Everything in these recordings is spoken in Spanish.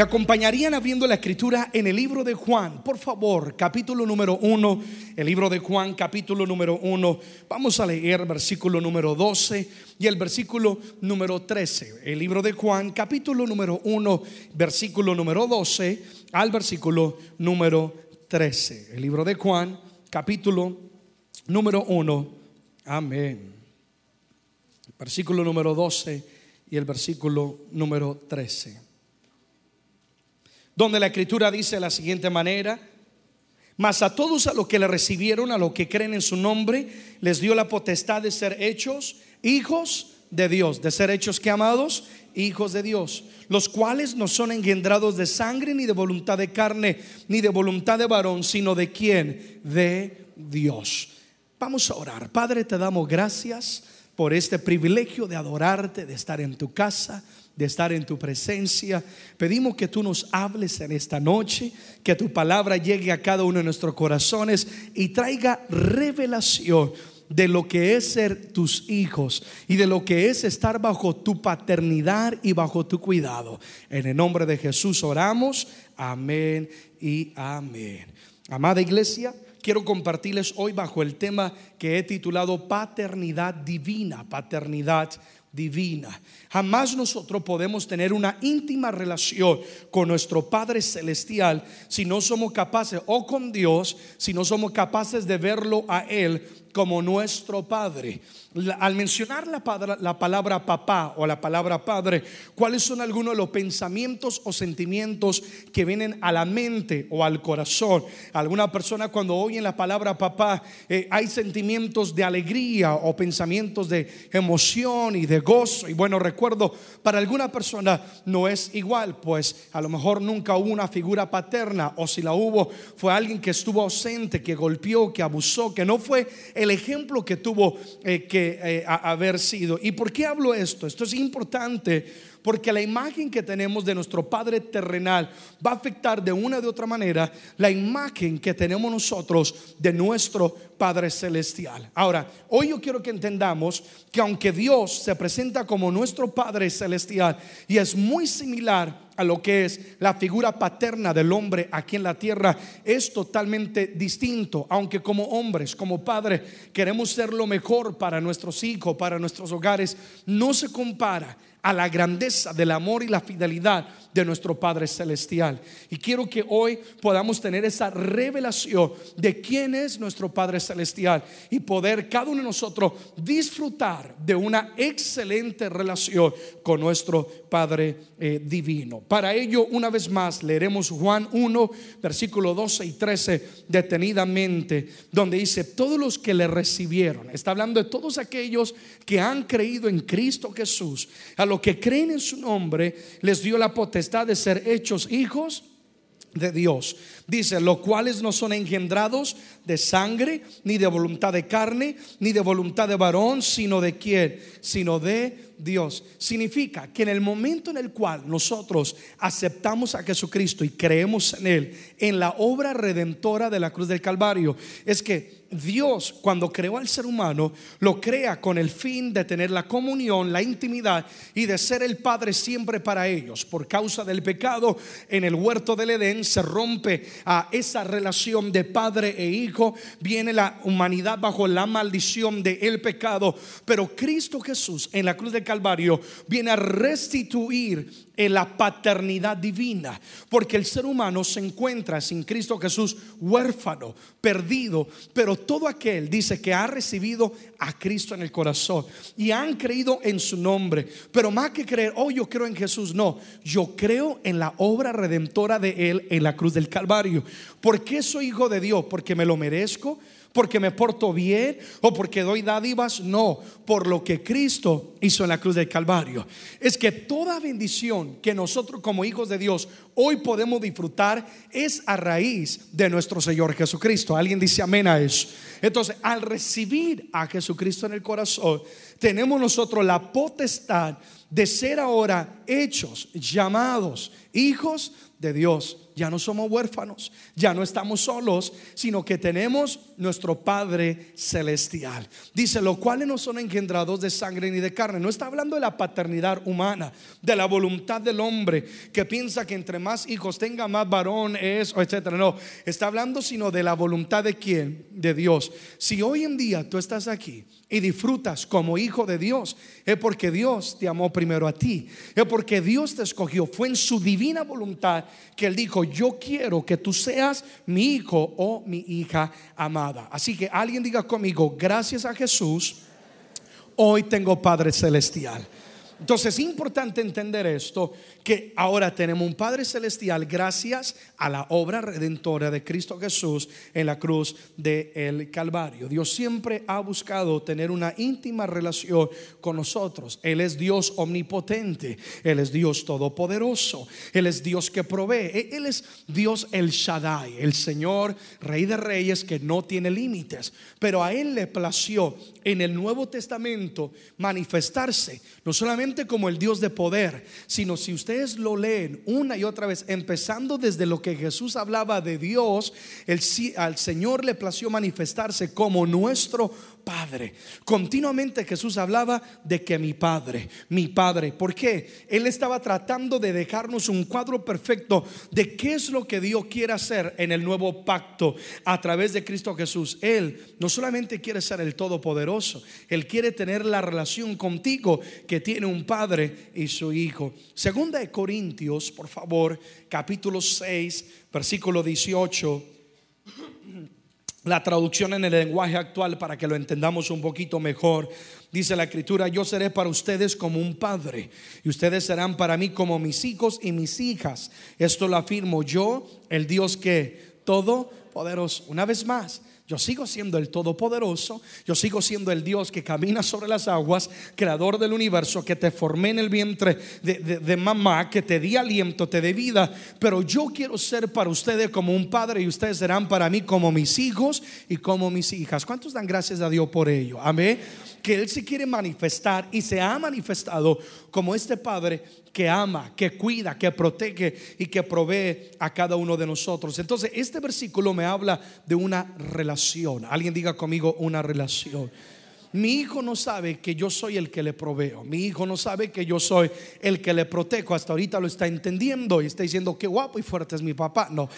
Acompañarían abriendo la escritura en el libro de Juan, por favor, capítulo número 1, el libro de Juan, capítulo número 1. Vamos a leer versículo número 12 y el versículo número 13. El libro de Juan, capítulo número 1, versículo número 12 al versículo número 13. El libro de Juan, capítulo número 1. Amén. Versículo número 12 y el versículo número 13 donde la escritura dice de la siguiente manera, mas a todos a los que le recibieron, a los que creen en su nombre, les dio la potestad de ser hechos hijos de Dios, de ser hechos que amados, hijos de Dios, los cuales no son engendrados de sangre, ni de voluntad de carne, ni de voluntad de varón, sino de quién? De Dios. Vamos a orar. Padre, te damos gracias por este privilegio de adorarte, de estar en tu casa de estar en tu presencia. Pedimos que tú nos hables en esta noche, que tu palabra llegue a cada uno de nuestros corazones y traiga revelación de lo que es ser tus hijos y de lo que es estar bajo tu paternidad y bajo tu cuidado. En el nombre de Jesús oramos. Amén y amén. Amada iglesia, quiero compartirles hoy bajo el tema que he titulado Paternidad Divina, Paternidad divina. Jamás nosotros podemos tener una íntima relación con nuestro Padre Celestial si no somos capaces, o con Dios, si no somos capaces de verlo a Él como nuestro Padre. Al mencionar la, la, palabra papá o la palabra padre, ¿cuáles son algunos de los pensamientos o sentimientos que vienen a la mente o al corazón? Alguna persona cuando oyen la palabra papá, eh, hay sentimientos de alegría o pensamientos de emoción y de gozo. Y bueno, recuerdo, para alguna persona no es igual, pues a lo mejor nunca hubo una figura paterna o si la hubo, fue alguien que estuvo ausente, que golpeó, que abusó, que no fue el ejemplo que tuvo eh, que eh, haber sido. ¿Y por qué hablo esto? Esto es importante porque la imagen que tenemos de nuestro Padre terrenal va a afectar de una de otra manera la imagen que tenemos nosotros de nuestro Padre celestial. Ahora, hoy yo quiero que entendamos que aunque Dios se presenta como nuestro Padre celestial y es muy similar a lo que es la figura paterna del hombre aquí en la tierra, es totalmente distinto, aunque como hombres, como padres, queremos ser lo mejor para nuestros hijos, para nuestros hogares, no se compara a la grandeza del amor y la fidelidad de nuestro Padre Celestial. Y quiero que hoy podamos tener esa revelación de quién es nuestro Padre Celestial y poder cada uno de nosotros disfrutar de una excelente relación con nuestro Padre eh, Divino. Para ello, una vez más, leeremos Juan 1, versículo 12 y 13 detenidamente, donde dice, todos los que le recibieron, está hablando de todos aquellos que han creído en Cristo Jesús, los que creen en su nombre, les dio la potestad de ser hechos hijos de Dios. Dice, los cuales no son engendrados de sangre, ni de voluntad de carne, ni de voluntad de varón, sino de quién, sino de Dios. Significa que en el momento en el cual nosotros aceptamos a Jesucristo y creemos en Él, en la obra redentora de la cruz del Calvario, es que Dios cuando creó al ser humano lo crea con el fin de tener la comunión, la intimidad y de ser el Padre siempre para ellos. Por causa del pecado en el huerto del Edén se rompe a esa relación de padre e hijo, viene la humanidad bajo la maldición del el pecado, pero Cristo Jesús en la cruz del Calvario viene a restituir en la paternidad divina, porque el ser humano se encuentra sin Cristo Jesús huérfano, perdido, pero todo aquel dice que ha recibido a Cristo en el corazón y han creído en su nombre, pero más que creer, oh yo creo en Jesús, no, yo creo en la obra redentora de Él en la cruz del Calvario. ¿Por qué soy hijo de Dios? Porque me lo merezco porque me porto bien o porque doy dádivas, no, por lo que Cristo hizo en la cruz del Calvario. Es que toda bendición que nosotros como hijos de Dios hoy podemos disfrutar es a raíz de nuestro Señor Jesucristo. Alguien dice amén a eso. Entonces, al recibir a Jesucristo en el corazón, tenemos nosotros la potestad de ser ahora hechos, llamados hijos de Dios ya no somos huérfanos, ya no estamos solos, sino que tenemos nuestro Padre celestial. Dice, los cuales no son engendrados de sangre ni de carne. No está hablando de la paternidad humana, de la voluntad del hombre que piensa que entre más hijos tenga, más varón es, etcétera. No, está hablando sino de la voluntad de quién? De Dios. Si hoy en día tú estás aquí y disfrutas como hijo de Dios, es porque Dios te amó primero a ti. Es porque Dios te escogió. Fue en su divina voluntad que Él dijo, yo quiero que tú seas mi hijo o mi hija amada. Así que alguien diga conmigo, gracias a Jesús, hoy tengo Padre Celestial. Entonces es importante entender esto, que ahora tenemos un Padre Celestial gracias a la obra redentora de Cristo Jesús en la cruz del Calvario. Dios siempre ha buscado tener una íntima relación con nosotros. Él es Dios omnipotente, Él es Dios todopoderoso, Él es Dios que provee, e-, Él es Dios el Shaddai, el Señor, Rey de Reyes que no tiene límites. Pero a Él le plació en el Nuevo Testamento manifestarse, no solamente como el Dios de poder, sino si ustedes lo leen una y otra vez, empezando desde lo que Jesús hablaba de Dios, el, al Señor le plació manifestarse como nuestro Padre. Continuamente Jesús hablaba de que mi Padre, mi Padre. ¿Por qué? Él estaba tratando de dejarnos un cuadro perfecto de qué es lo que Dios quiere hacer en el nuevo pacto a través de Cristo Jesús. Él no solamente quiere ser el Todopoderoso, Él quiere tener la relación contigo que tiene un Padre y su Hijo. Segunda de Corintios, por favor, capítulo 6, versículo 18 la traducción en el lenguaje actual para que lo entendamos un poquito mejor. Dice la escritura, yo seré para ustedes como un padre y ustedes serán para mí como mis hijos y mis hijas. Esto lo afirmo yo, el Dios que todo poderoso. Una vez más, yo sigo siendo el Todopoderoso, yo sigo siendo el Dios que camina sobre las aguas, creador del universo, que te formé en el vientre de, mamá, que te di aliento, te di vida, pero yo quiero ser para ustedes como un padre y ustedes serán para mí como mis hijos y como mis hijas. ¿Cuántos dan gracias a Dios por ello? Amén que Él se quiere manifestar y se ha manifestado como este Padre que ama, que cuida, que protege y que provee a cada uno de nosotros. Entonces, este versículo me habla de una relación. Alguien diga conmigo una relación. Mi hijo no sabe que yo soy el que le proveo. Mi hijo no sabe que yo soy el que le protejo. Hasta ahorita lo está entendiendo y está diciendo que guapo y fuerte es mi papá. No.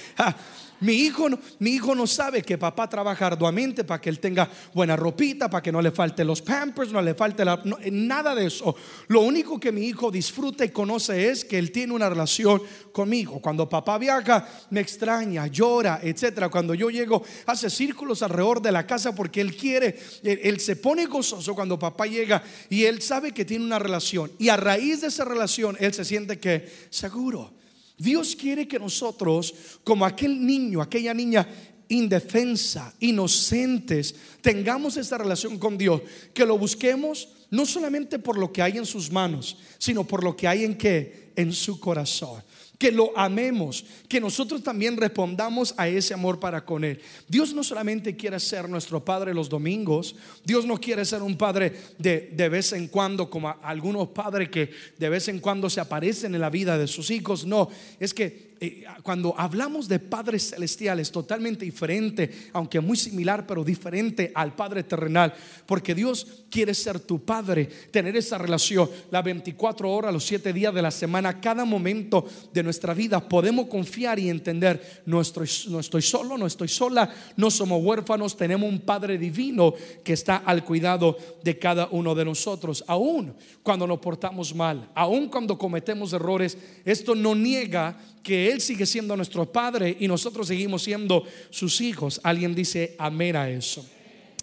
Mi hijo, no, mi hijo no sabe que papá trabaja arduamente para que él tenga buena ropita, para que no le falte los pampers, no le falte nada de eso. Lo único que mi hijo disfruta y conoce es que él tiene una relación conmigo. Cuando papá viaja, me extraña, llora, etcétera. Cuando yo llego, hace círculos alrededor de la casa porque él quiere, él se pone gozoso cuando papá llega y él sabe que tiene una relación. Y a raíz de esa relación, él se siente que seguro Dios quiere que nosotros, como aquel niño, aquella niña indefensa, inocentes, tengamos esta relación con Dios, que lo busquemos no solamente por lo que hay en sus manos, sino por lo que hay en qué, en su corazón que lo amemos, que nosotros también respondamos a ese amor para con Él. Dios no solamente quiere ser nuestro Padre los domingos, Dios no quiere ser un Padre de, de vez en cuando, como algunos padres que de vez en cuando se aparecen en la vida de sus hijos, no, es que eh, cuando hablamos de padres celestiales, totalmente diferente, aunque muy similar, pero diferente al Padre terrenal, porque Dios quiere ser tu Padre, tener esa relación, las 24 horas, los 7 días de la semana, cada momento de nuestra vida, podemos confiar y entender, no estoy, no estoy solo, no estoy sola, no somos huérfanos, tenemos un Padre divino que está al cuidado de cada uno de nosotros, aún cuando nos portamos mal, aún cuando cometemos errores, esto no niega que Él sigue siendo nuestro Padre y nosotros seguimos siendo sus hijos. Alguien dice amén a eso.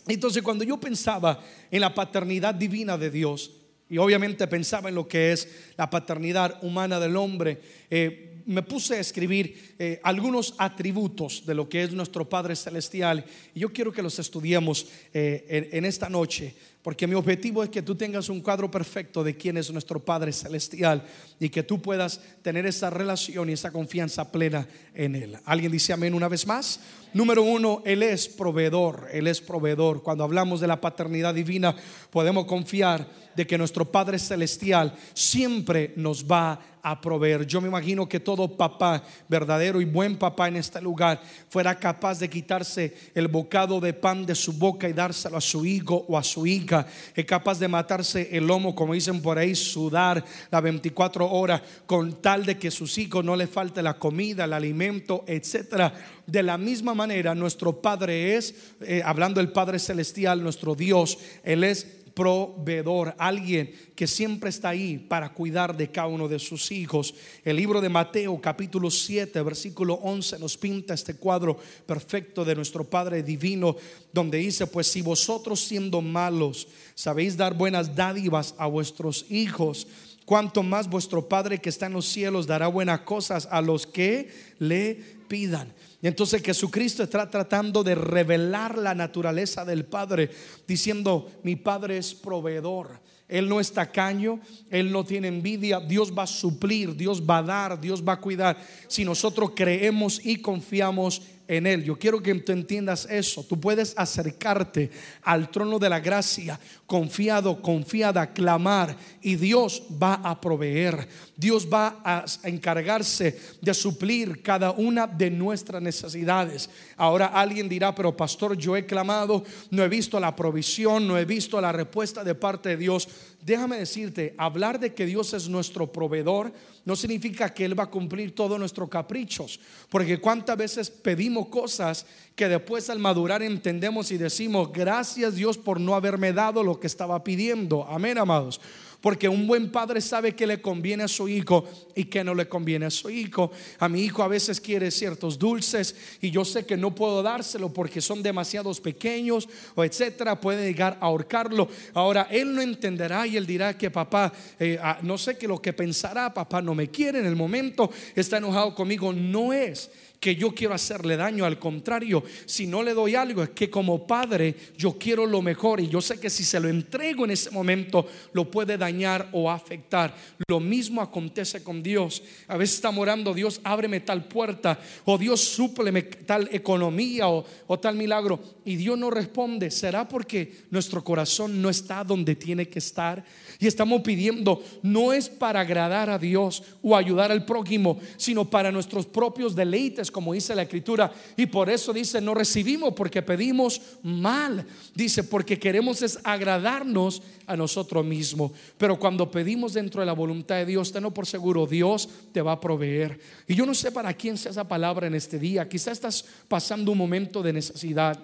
Entonces cuando yo pensaba en la paternidad divina de Dios, y obviamente pensaba en lo que es la paternidad humana del hombre, eh, me puse a escribir eh, algunos atributos de lo que es nuestro Padre Celestial. Y yo quiero que los estudiemos eh, en, esta noche Porque mi objetivo es que tú tengas un cuadro perfecto de quién es nuestro Padre Celestial y que tú puedas tener esa relación y esa confianza plena en Él. ¿Alguien dice amén una vez más? Número uno, Él es proveedor, Él es proveedor. Cuando hablamos de la paternidad divina, podemos confiar de que nuestro Padre Celestial siempre nos va a proveer. Yo me imagino que todo papá, verdadero y buen papá en este lugar, fuera capaz de quitarse el bocado de pan de su boca y dárselo a su hijo o a su hija. Es capaz de matarse el lomo, como dicen por ahí, sudar las 24 horas con tal de que sus hijos no le falte la comida, el alimento, etcétera. De la misma manera, nuestro Padre es, eh, hablando del Padre Celestial, nuestro Dios, Él es proveedor, alguien que siempre está ahí para cuidar de cada uno de sus hijos. El libro de Mateo capítulo 7 versículo 11 nos pinta este cuadro perfecto de nuestro Padre Divino, donde dice, pues si vosotros siendo malos sabéis dar buenas dádivas a vuestros hijos, cuanto más vuestro Padre que está en los cielos dará buenas cosas a los que le pidan. Entonces Jesucristo está tratando de revelar la naturaleza del Padre, diciendo, mi Padre es proveedor. Él no es tacaño, Él no tiene envidia, Dios va a suplir, Dios va a dar, Dios va a cuidar. Si nosotros creemos y confiamos en Él. Yo quiero que tú entiendas eso. Tú puedes acercarte al trono de la gracia confiado, confiada, clamar y Dios va a proveer. Dios va a encargarse de suplir cada una de nuestras necesidades. Ahora alguien dirá, pero pastor, yo he clamado, no he visto la provisión, no he visto la respuesta de parte de Dios. Déjame decirte, hablar de que Dios es nuestro proveedor no significa que Él va a cumplir todos nuestros caprichos, porque cuántas veces pedimos cosas que después al madurar entendemos y decimos, gracias Dios por no haberme dado lo que estaba pidiendo. Amén, amados. Porque un buen padre sabe que le conviene a su hijo y que no le conviene a su hijo. A mi hijo a veces quiere ciertos dulces y yo sé que no puedo dárselo porque son demasiados pequeños o etcétera. Puede llegar a ahorcarlo. Ahora él no entenderá y él dirá que papá, eh, ah, no sé qué lo que pensará, papá no me quiere en el momento, está enojado conmigo. No es que yo quiero hacerle daño, al contrario, si no le doy algo es que como padre yo quiero lo mejor y yo sé que si se lo entrego en ese momento lo puede dañar o afectar. Lo mismo acontece con Dios. A veces estamos orando, Dios ábreme tal puerta o Dios súpleme tal economía o, o tal milagro y Dios no responde. ¿Será porque nuestro corazón no está donde tiene que estar? Y estamos pidiendo, no es para agradar a Dios o ayudar al prójimo, sino para nuestros propios deleites, como dice la escritura. Y por eso dice, no recibimos porque pedimos mal. Dice, porque queremos es agradarnos a nosotros mismos. Pero cuando pedimos dentro de la voluntad de Dios, tenlo por seguro, Dios te va a proveer. Y yo no sé para quién sea esa palabra en este día. Quizás estás pasando un momento de necesidad.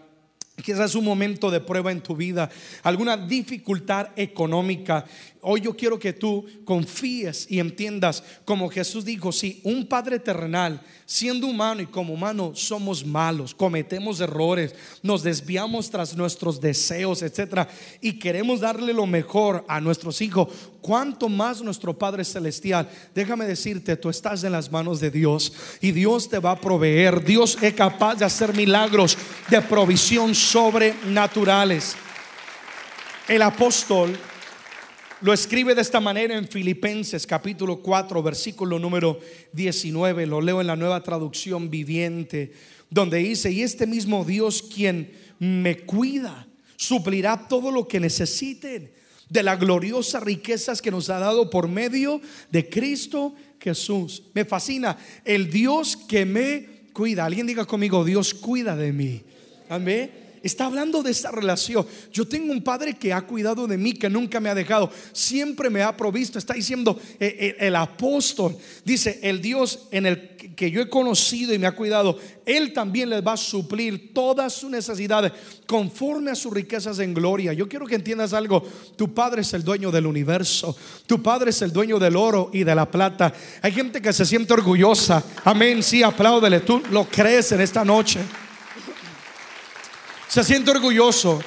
Quizás un momento de prueba en tu vida, alguna dificultad económica. Hoy yo quiero que tú confíes y entiendas, como Jesús dijo, si un Padre terrenal, siendo humano y como humano, somos malos, cometemos errores, nos desviamos tras nuestros deseos, etcétera, y queremos darle lo mejor a nuestros hijos, cuánto más nuestro Padre Celestial. Déjame decirte, tú estás en las manos de Dios y Dios te va a proveer. Dios es capaz de hacer milagros de provisión sobrenaturales. El apóstol lo escribe de esta manera en Filipenses capítulo 4, versículo número 19. Lo leo en la nueva traducción viviente, donde dice, y este mismo Dios quien me cuida, suplirá todo lo que necesiten de las gloriosas riquezas que nos ha dado por medio de Cristo Jesús. Me fascina el Dios que me cuida. Alguien diga conmigo, Dios cuida de mí. Amén. Está hablando de esta relación. Yo tengo un padre que ha cuidado de mí, que nunca me ha dejado, siempre me ha provisto. Está diciendo eh, eh, el, apóstol, dice, el Dios en el que yo he conocido y me ha cuidado, Él también les va a suplir todas sus necesidades conforme a sus riquezas en gloria. Yo quiero que entiendas algo. Tu padre es el dueño del universo. Tu padre es el dueño del oro y de la plata. Hay gente que se siente orgullosa. Amén. Sí, apláudele. Tú lo crees en esta noche se siente orgulloso.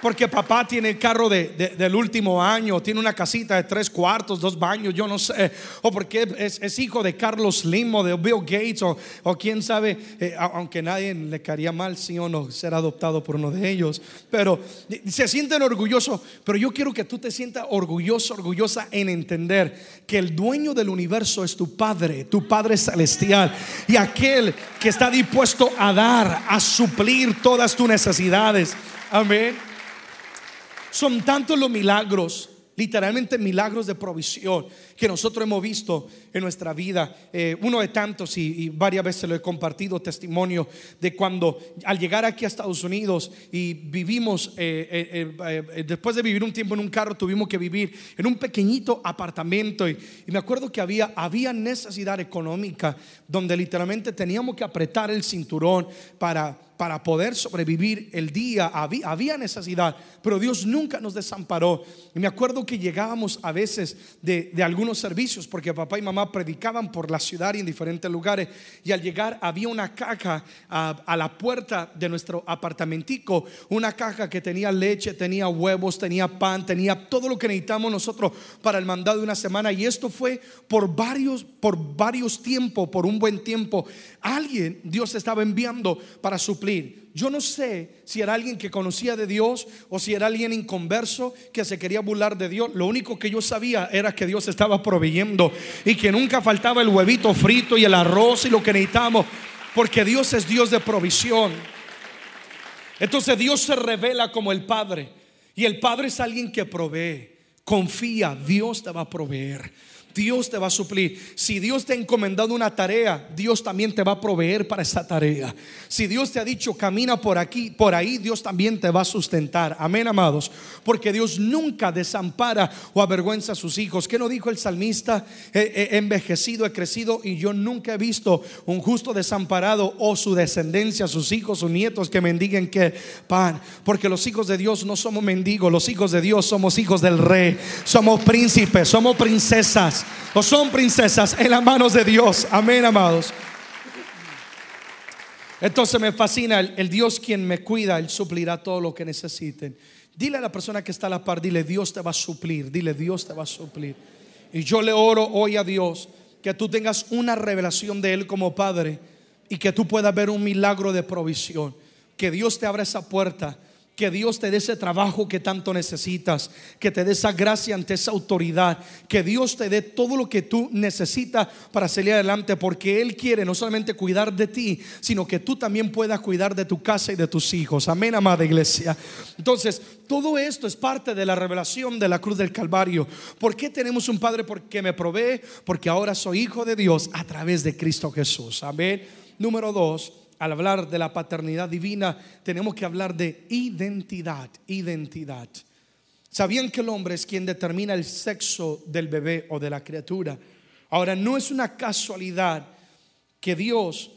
Porque papá tiene el carro de, del último año, tiene una casita de tres cuartos, dos baños, yo no sé. O porque es, hijo de Carlos Limo, de Bill Gates, o, o quién sabe, eh, aunque nadie le caería mal, sí o no, ser adoptado por uno de ellos. Pero se sienten orgullosos. Pero yo quiero que tú te sientas orgulloso, orgullosa en entender que el dueño del universo es tu Padre, tu Padre celestial. Y aquel que está dispuesto a dar, a suplir todas tus necesidades. Amén. Son tantos los milagros, literalmente milagros de provisión que nosotros hemos visto en nuestra vida. Eh, uno de tantos, y, varias veces lo he compartido, testimonio de cuando al llegar aquí a Estados Unidos y vivimos, eh, eh, después de vivir un tiempo en un carro, tuvimos que vivir en un pequeñito apartamento. Y, me acuerdo que había, había necesidad económica donde literalmente teníamos que apretar el cinturón para para poder sobrevivir el día. Había, había, necesidad, pero Dios nunca nos desamparó. Y me acuerdo que llegábamos a veces de, de, algunos servicios, porque papá y mamá predicaban por la ciudad y en diferentes lugares. Y al llegar había una caja a, a la puerta de nuestro apartamentico, una caja que tenía leche, tenía huevos, tenía pan, tenía todo lo que necesitamos nosotros para el mandado de una semana. Y esto fue por varios, por varios tiempos, por un buen tiempo. Alguien Dios estaba enviando para suplir yo no sé si era alguien que conocía de Dios o si era alguien inconverso que se quería burlar de Dios. Lo único que yo sabía era que Dios estaba proveyendo y que nunca faltaba el huevito frito y el arroz y lo que necesitamos, porque Dios es Dios de provisión. Entonces Dios se revela como el Padre y el Padre es alguien que provee. Confía, Dios te va a proveer. Dios te va a suplir. Si Dios te ha encomendado una tarea, Dios también te va a proveer para esa tarea. Si Dios te ha dicho camina por aquí, por ahí, Dios también te va a sustentar. Amén, amados. Porque Dios nunca desampara o avergüenza a sus hijos. ¿Qué no dijo el salmista? He, envejecido, he crecido y yo nunca he visto un justo desamparado o su descendencia, sus hijos, sus nietos que mendiguen que pan. Porque los hijos de Dios no somos mendigos, los hijos de Dios somos hijos del rey, somos príncipes, somos princesas o son princesas en las manos de Dios. Amén, amados. Entonces me fascina el, Dios quien me cuida, Él suplirá todo lo que necesiten. Dile a la persona que está a la par, dile, Dios te va a suplir, dile, Dios te va a suplir. Y yo le oro hoy a Dios que tú tengas una revelación de Él como Padre y que tú puedas ver un milagro de provisión. Que Dios te abra esa puerta que Dios te dé ese trabajo que tanto necesitas, que te dé esa gracia ante esa autoridad, que Dios te dé todo lo que tú necesitas para salir adelante, porque Él quiere no solamente cuidar de ti, sino que tú también puedas cuidar de tu casa y de tus hijos. Amén, amada iglesia. Entonces, todo esto es parte de la revelación de la cruz del Calvario. ¿Por qué tenemos un Padre porque me provee? Porque ahora soy hijo de Dios a través de Cristo Jesús. Amén. Número dos al hablar de la paternidad divina, tenemos que hablar de identidad, identidad. ¿Sabían que el hombre es quien determina el sexo del bebé o de la criatura? Ahora, no es una casualidad que Dios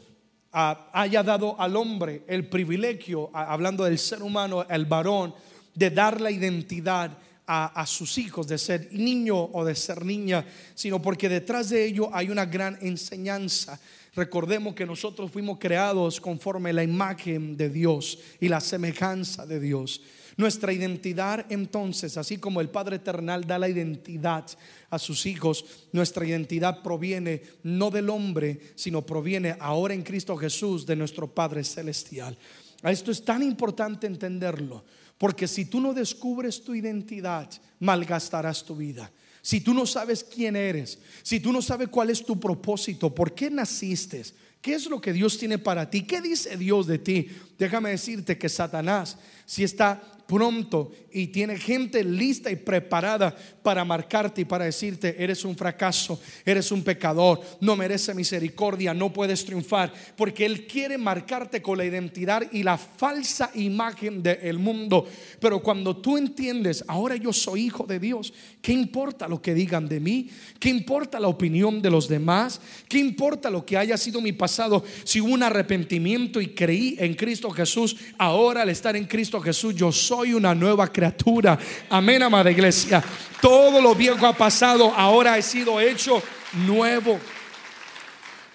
ah, haya dado al hombre el privilegio, hablando del ser humano, el varón, de dar la identidad a, sus hijos, de ser niño o de ser niña, sino porque detrás de ello hay una gran enseñanza. Recordemos que nosotros fuimos creados conforme la imagen de Dios y la semejanza de Dios. Nuestra identidad entonces, así como el Padre Eternal da la identidad a sus hijos, nuestra identidad proviene no del hombre, sino proviene ahora en Cristo Jesús de nuestro Padre Celestial. Esto es tan importante entenderlo, porque si tú no descubres tu identidad, malgastarás tu vida. Si tú no sabes quién eres, si tú no sabes cuál es tu propósito, por qué naciste, qué es lo que Dios tiene para ti, qué dice Dios de ti, déjame decirte que Satanás, si está pronto y tiene gente lista y preparada para marcarte y para decirte, eres un fracaso, eres un pecador, no mereces misericordia, no puedes triunfar, porque Él quiere marcarte con la identidad y la falsa imagen del mundo. Pero cuando tú entiendes, ahora yo soy hijo de Dios, ¿qué importa lo que digan de mí? ¿Qué importa la opinión de los demás? ¿Qué importa lo que haya sido mi pasado? Si hubo un arrepentimiento y creí en Cristo Jesús, ahora al estar en Cristo Jesús, yo soy una nueva criatura. Amén, amada iglesia. Todo lo viejo ha pasado, ahora he sido hecho nuevo.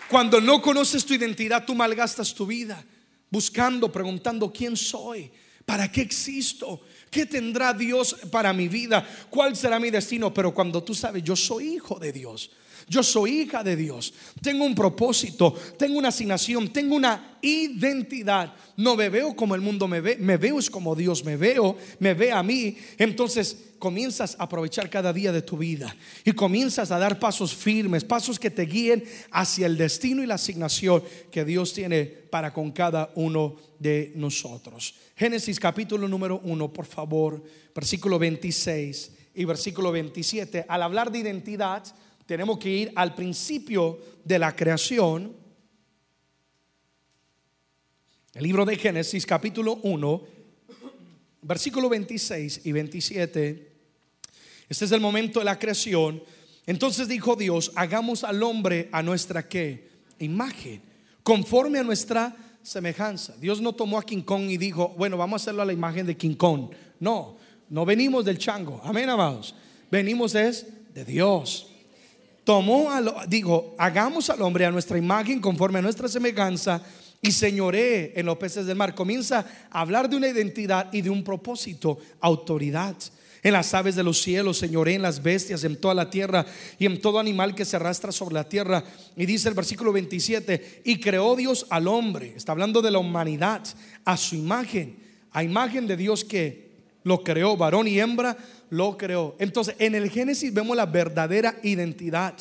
Cuando no conoces tu identidad, tú malgastas tu vida buscando, preguntando quién soy. ¿Para qué existo? ¿Qué tendrá Dios para mi vida? ¿Cuál será mi destino? Pero cuando tú sabes, yo soy hijo de Dios. Yo soy hija de Dios. Tengo un propósito, tengo una asignación, tengo una identidad. No me veo como el mundo me ve, me veo es como Dios me veo, me ve a mí. Entonces comienzas a aprovechar cada día de tu vida y comienzas a dar pasos firmes, pasos que te guíen hacia el destino y la asignación que Dios tiene para con cada uno de nosotros. Génesis capítulo número 1, por favor, versículo 26 y versículo 27. Al hablar de identidad, tenemos que ir al principio de la creación. El libro de Génesis capítulo 1, versículo 26 y 27. Este es el momento de la creación. Entonces dijo Dios, hagamos al hombre a nuestra qué? Imagen, conforme a nuestra semejanza. Dios no tomó a King Kong y dijo, bueno, vamos a hacerlo a la imagen de King Kong. No, no venimos del chango. Amén, amados. Venimos es de Dios a digo, hagamos al hombre a nuestra imagen conforme a nuestra semejanza y señoré en los peces del mar. Comienza a hablar de una identidad y de un propósito, autoridad. En las aves de los cielos, señoré en las bestias, en toda la tierra y en todo animal que se arrastra sobre la tierra. Y dice el versículo 27, y creó Dios al hombre, está hablando de la humanidad, a su imagen, a imagen de Dios que lo creó, varón y hembra, lo creó. Entonces, en el Génesis vemos la verdadera identidad,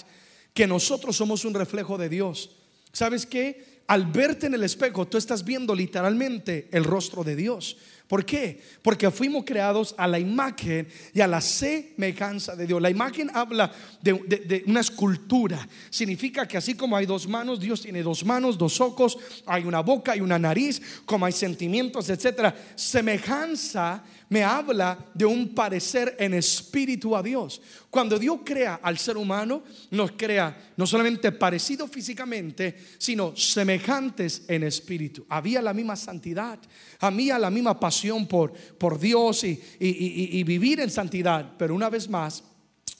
que nosotros somos un reflejo de Dios. ¿Sabes qué? Al verte en el espejo, tú estás viendo literalmente el rostro de Dios. ¿Por qué? Porque fuimos creados a la imagen y a la semejanza de Dios. La imagen habla de, una escultura. Significa que así como hay dos manos, Dios tiene dos manos, dos ojos, hay una boca, hay una nariz, como hay sentimientos, etc. Semejanza me habla de un parecer en espíritu a Dios. Cuando Dios crea al ser humano, nos crea no solamente parecido físicamente, sino semejantes en espíritu. Había la misma santidad, había la misma pasión por, por Dios y, y vivir en santidad, pero una vez más,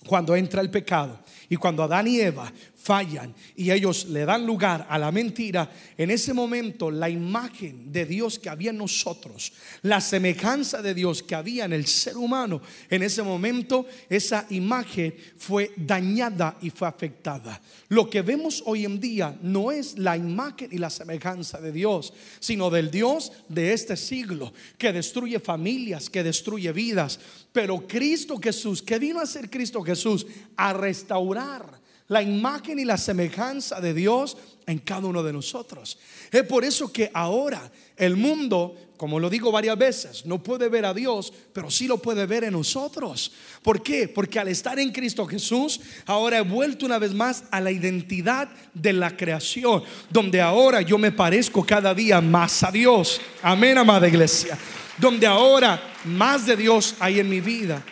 cuando entra el pecado y cuando Adán y Eva fallan y ellos le dan lugar a la mentira, en ese momento la imagen de Dios que había en nosotros, la semejanza de Dios que había en el ser humano, en ese momento esa imagen fue dañada y fue afectada. Lo que vemos hoy en día no es la imagen y la semejanza de Dios, sino del Dios de este siglo, que destruye familias, que destruye vidas. Pero Cristo Jesús, que vino a ser Cristo Jesús, a restaurar la imagen y la semejanza de Dios en cada uno de nosotros. Es por eso que ahora el mundo, como lo digo varias veces, no puede ver a Dios, pero sí lo puede ver en nosotros. ¿Por qué? Porque al estar en Cristo Jesús, ahora he vuelto una vez más a la identidad de la creación, donde ahora yo me parezco cada día más a Dios. Amén, amada iglesia. Donde ahora más de Dios hay en mi vida.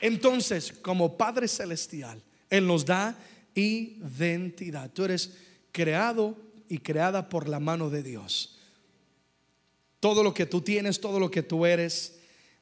Entonces, como Padre Celestial, Él nos da identidad. Tú eres creado y creada por la mano de Dios. Todo lo que tú tienes, todo lo que tú eres,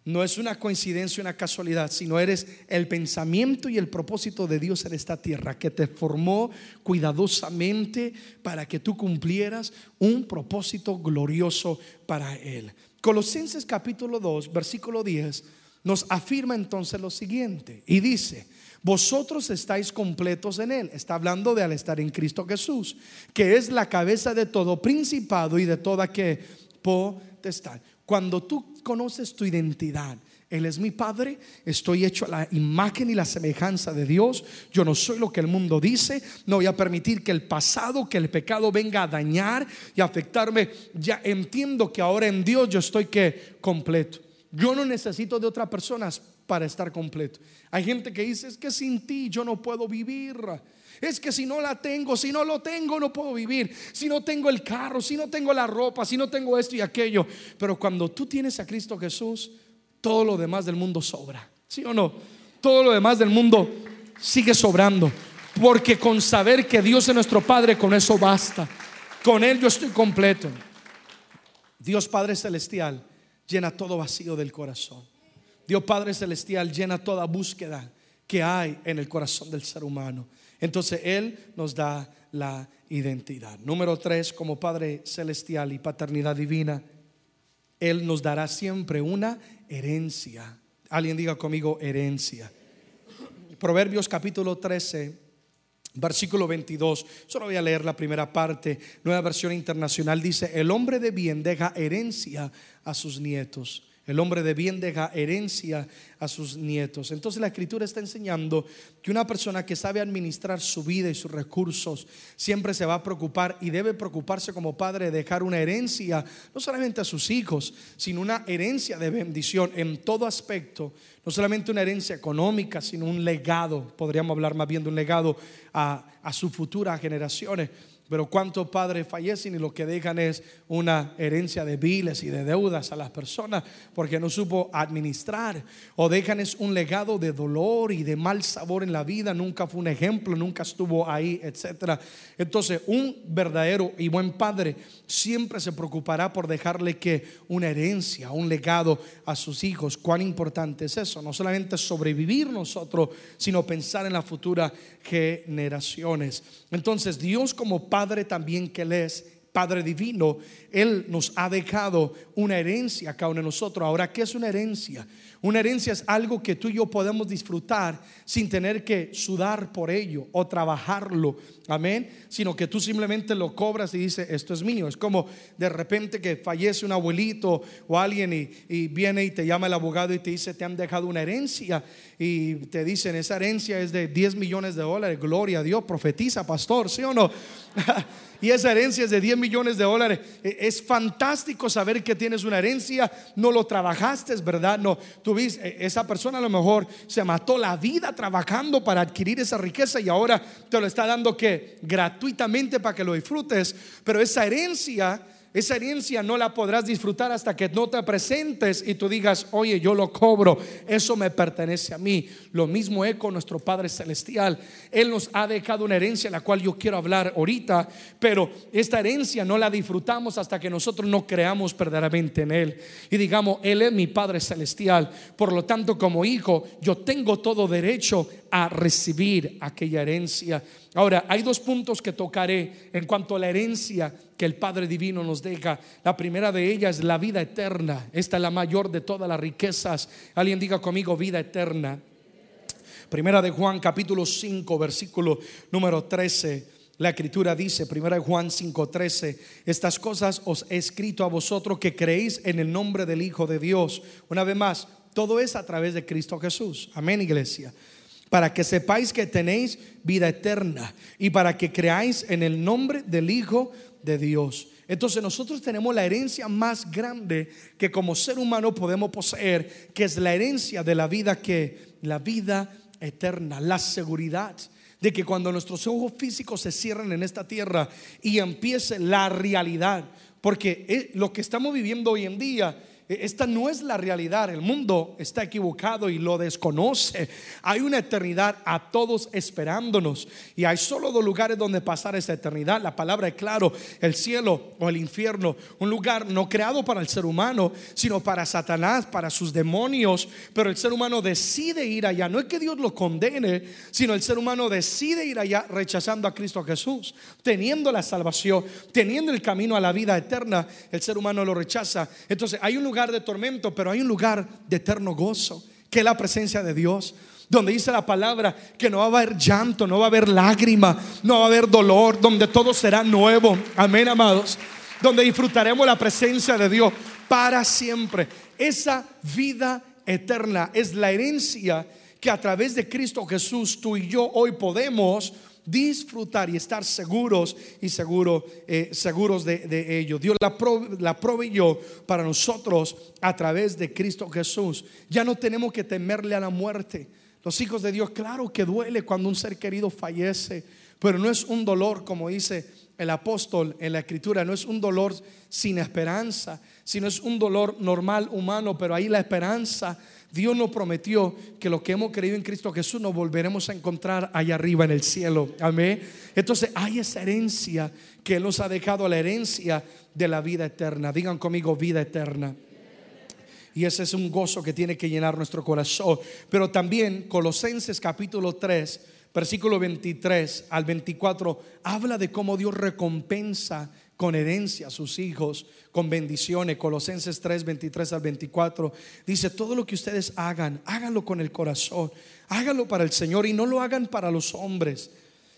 no es una coincidencia, una casualidad, sino eres el pensamiento y el propósito de Dios en esta tierra, que te formó cuidadosamente para que tú cumplieras un propósito glorioso para Él. Colosenses capítulo 2, versículo 10, nos afirma entonces lo siguiente y dice, vosotros estáis completos en Él. Está hablando de al estar en Cristo Jesús, que es la cabeza de todo principado y de toda que potestad. Cuando tú conoces tu identidad, él es mi Padre, estoy hecho a la imagen y la semejanza de Dios. Yo no soy lo que el mundo dice. No voy a permitir que el pasado, que el pecado venga a dañar y afectarme. Ya entiendo que ahora en Dios yo estoy que completo. Yo no necesito de otras personas para estar completo. Hay gente que dice, es que sin ti yo no puedo vivir. Es que si no la tengo, si no lo tengo, no puedo vivir. Si no tengo el carro, si no tengo la ropa, si no tengo esto y aquello. Pero cuando tú tienes a Cristo Jesús, todo lo demás del mundo sobra. ¿Sí o no? Todo lo demás del mundo sigue sobrando. Porque con saber que Dios es nuestro Padre, con eso basta. Con Él yo estoy completo. Dios Padre Celestial llena todo vacío del corazón. Dios Padre Celestial llena toda búsqueda que hay en el corazón del ser humano. Entonces Él nos da la identidad. Número tres, como Padre Celestial y paternidad divina, Él nos dará siempre una herencia. Alguien diga conmigo herencia. Proverbios capítulo 13, versículo 22. Solo voy a leer la primera parte. Nueva versión internacional dice, el hombre de bien deja herencia a sus nietos. El hombre de bien deja herencia a sus nietos. Entonces la escritura está enseñando que una persona que sabe administrar su vida y sus recursos siempre se va a preocupar y debe preocuparse como padre de dejar una herencia, no solamente a sus hijos, sino una herencia de bendición en todo aspecto. No solamente una herencia económica, sino un legado. Podríamos hablar más bien de un legado a, a sus futuras generaciones. Pero cuántos padres fallecen y lo que dejan es una herencia de biles y de deudas a las personas porque no supo administrar. O dejan es un legado de dolor y de mal sabor en la vida. Nunca fue un ejemplo, nunca estuvo ahí, etc. Entonces, un verdadero y buen padre siempre se preocupará por dejarle que una herencia, un legado a sus hijos. Cuán importante es eso. No solamente sobrevivir nosotros, sino pensar en las futuras generaciones. Entonces, Dios como Padre también que Él es, Padre Divino, Él nos ha dejado una herencia cada uno de nosotros. Ahora, ¿qué es una herencia? Una herencia es algo que tú y yo podemos disfrutar sin tener que sudar por ello o trabajarlo. Amén. Sino que tú simplemente lo cobras y dices, esto es mío. Es como de repente que fallece un abuelito o alguien y, y viene y te llama el abogado y te dice, te han dejado una herencia. Y te dicen, esa herencia es de 10 millones de dólares. Gloria a Dios, profetiza, pastor, ¿sí o no? y esa herencia es de 10 millones de dólares. E, es fantástico saber que tienes una herencia, no lo trabajaste, verdad, no, tú ves, e, esa persona a lo mejor se mató la vida trabajando para adquirir esa riqueza y ahora te lo está dando que gratuitamente para que lo disfrutes, pero esa herencia esa herencia no la podrás disfrutar hasta que no te presentes y tú digas, oye, yo lo cobro, eso me pertenece a mí. Lo mismo es con nuestro Padre Celestial. Él nos ha dejado una herencia, la cual yo quiero hablar ahorita, pero esta herencia no la disfrutamos hasta que nosotros no creamos verdaderamente en Él. Y digamos, Él es mi Padre Celestial. Por lo tanto, como hijo, yo tengo todo derecho a recibir aquella herencia. Ahora, hay dos puntos que tocaré en cuanto a la herencia que el Padre Divino nos deja. La primera de ellas es la vida eterna. Esta es la mayor de todas las riquezas. Alguien diga conmigo vida eterna. Primera de Juan capítulo 5 versículo número 13. La escritura dice, primera de Juan 5:13, estas cosas os he escrito a vosotros que creéis en el nombre del Hijo de Dios. Una vez más, todo es a través de Cristo Jesús. Amén, iglesia para que sepáis que tenéis vida eterna y para que creáis en el nombre del Hijo de Dios. Entonces nosotros tenemos la herencia más grande que como ser humano podemos poseer, que es la herencia de la vida que la vida eterna, la seguridad de que cuando nuestros ojos físicos se cierran en esta tierra y empiece la realidad, porque eh, lo que estamos viviendo hoy en día esta no es la realidad. El mundo está equivocado y lo desconoce. Hay una eternidad a todos esperándonos. Y hay solo dos lugares donde pasar esa eternidad. La palabra es claro, el cielo o el infierno. Un lugar no creado para el ser humano, sino para Satanás, para sus demonios. Pero el ser humano decide ir allá. No es que Dios lo condene, sino el ser humano decide ir allá rechazando a Cristo Jesús. Teniendo la salvación, teniendo el camino a la vida eterna, el ser humano lo rechaza. Entonces hay un de tormento, pero hay un lugar de eterno gozo, que es la presencia de Dios. Donde dice la palabra que no va a haber llanto, no va a haber lágrima, no va a haber dolor, donde todo será nuevo. Amén, amados. Donde disfrutaremos la presencia de Dios para siempre. Esa vida eterna es la herencia que a través de Cristo Jesús tú y yo hoy podemos disfrutar y estar seguros y seguro, eh, seguros de, ello. Dios la, la proveyó para nosotros a través de Cristo Jesús. Ya no tenemos que temerle a la muerte. Los hijos de Dios, claro que duele cuando un ser querido fallece, pero no es un dolor como dice el apóstol en la escritura, no es un dolor sin esperanza, sino es un dolor normal, humano, pero ahí la esperanza Dios nos prometió que lo que hemos creído en Cristo Jesús nos volveremos a encontrar allá arriba en el cielo. Amén. Entonces hay esa herencia que Él nos ha dejado, la herencia de la vida eterna. Digan conmigo vida eterna. Y ese es un gozo que tiene que llenar nuestro corazón. Pero también Colosenses capítulo 3, versículo 23 al 24, habla de cómo Dios recompensa con herencia a sus hijos, con bendiciones. Colosenses 3, 23 al 24 dice, todo lo que ustedes hagan, háganlo con el corazón, háganlo para el Señor y no lo hagan para los hombres,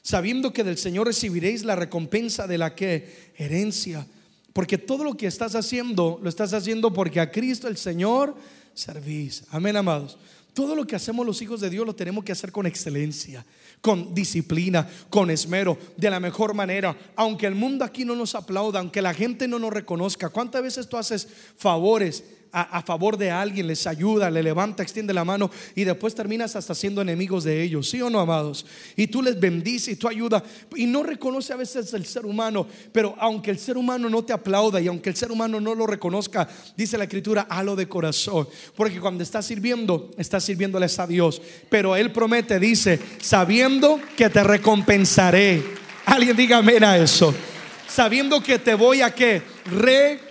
sabiendo que del Señor recibiréis la recompensa de la que herencia. Porque todo lo que estás haciendo, lo estás haciendo porque a Cristo el Señor servís. Amén, amados. Todo lo que hacemos los hijos de Dios lo tenemos que hacer con excelencia, con disciplina, con esmero, de la mejor manera. Aunque el mundo aquí no nos aplauda, aunque la gente no nos reconozca. ¿Cuántas veces tú haces favores a, favor de alguien, les ayuda, le levanta, extiende la mano y después terminas hasta siendo enemigos de ellos, ¿sí o no, amados? Y tú les bendices y tú ayudas y no reconoce a veces el ser humano, pero aunque el ser humano no te aplauda y aunque el ser humano no lo reconozca, dice la escritura, halo de corazón, porque cuando estás sirviendo, estás sirviéndoles a Dios, pero Él promete, dice, sabiendo que te recompensaré. Alguien diga amén a eso. Sabiendo que te voy a que recompensar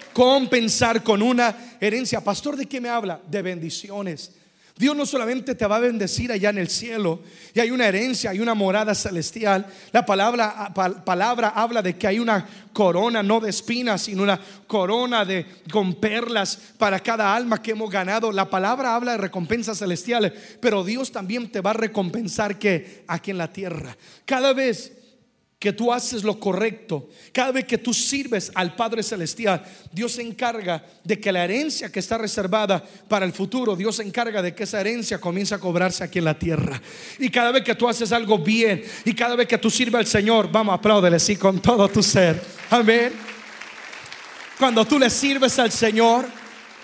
con una herencia. Pastor, ¿de qué me habla? De bendiciones. Dios no solamente te va a bendecir allá en el cielo, y hay una herencia, hay una morada celestial. La palabra, palabra habla de que hay una corona, no de espinas, sino una corona de, con perlas para cada alma que hemos ganado. La palabra habla de recompensas celestiales, pero Dios también te va a recompensar que aquí en la tierra. Cada vez que tú haces lo correcto, cada vez que tú sirves al Padre Celestial, Dios se encarga de que la herencia que está reservada para el futuro, Dios se encarga de que esa herencia comience a cobrarse aquí en la tierra. Y cada vez que tú haces algo bien y cada vez que tú sirves al Señor, vamos a aplaudirle sí con todo tu ser. Amén. Cuando tú le sirves al Señor,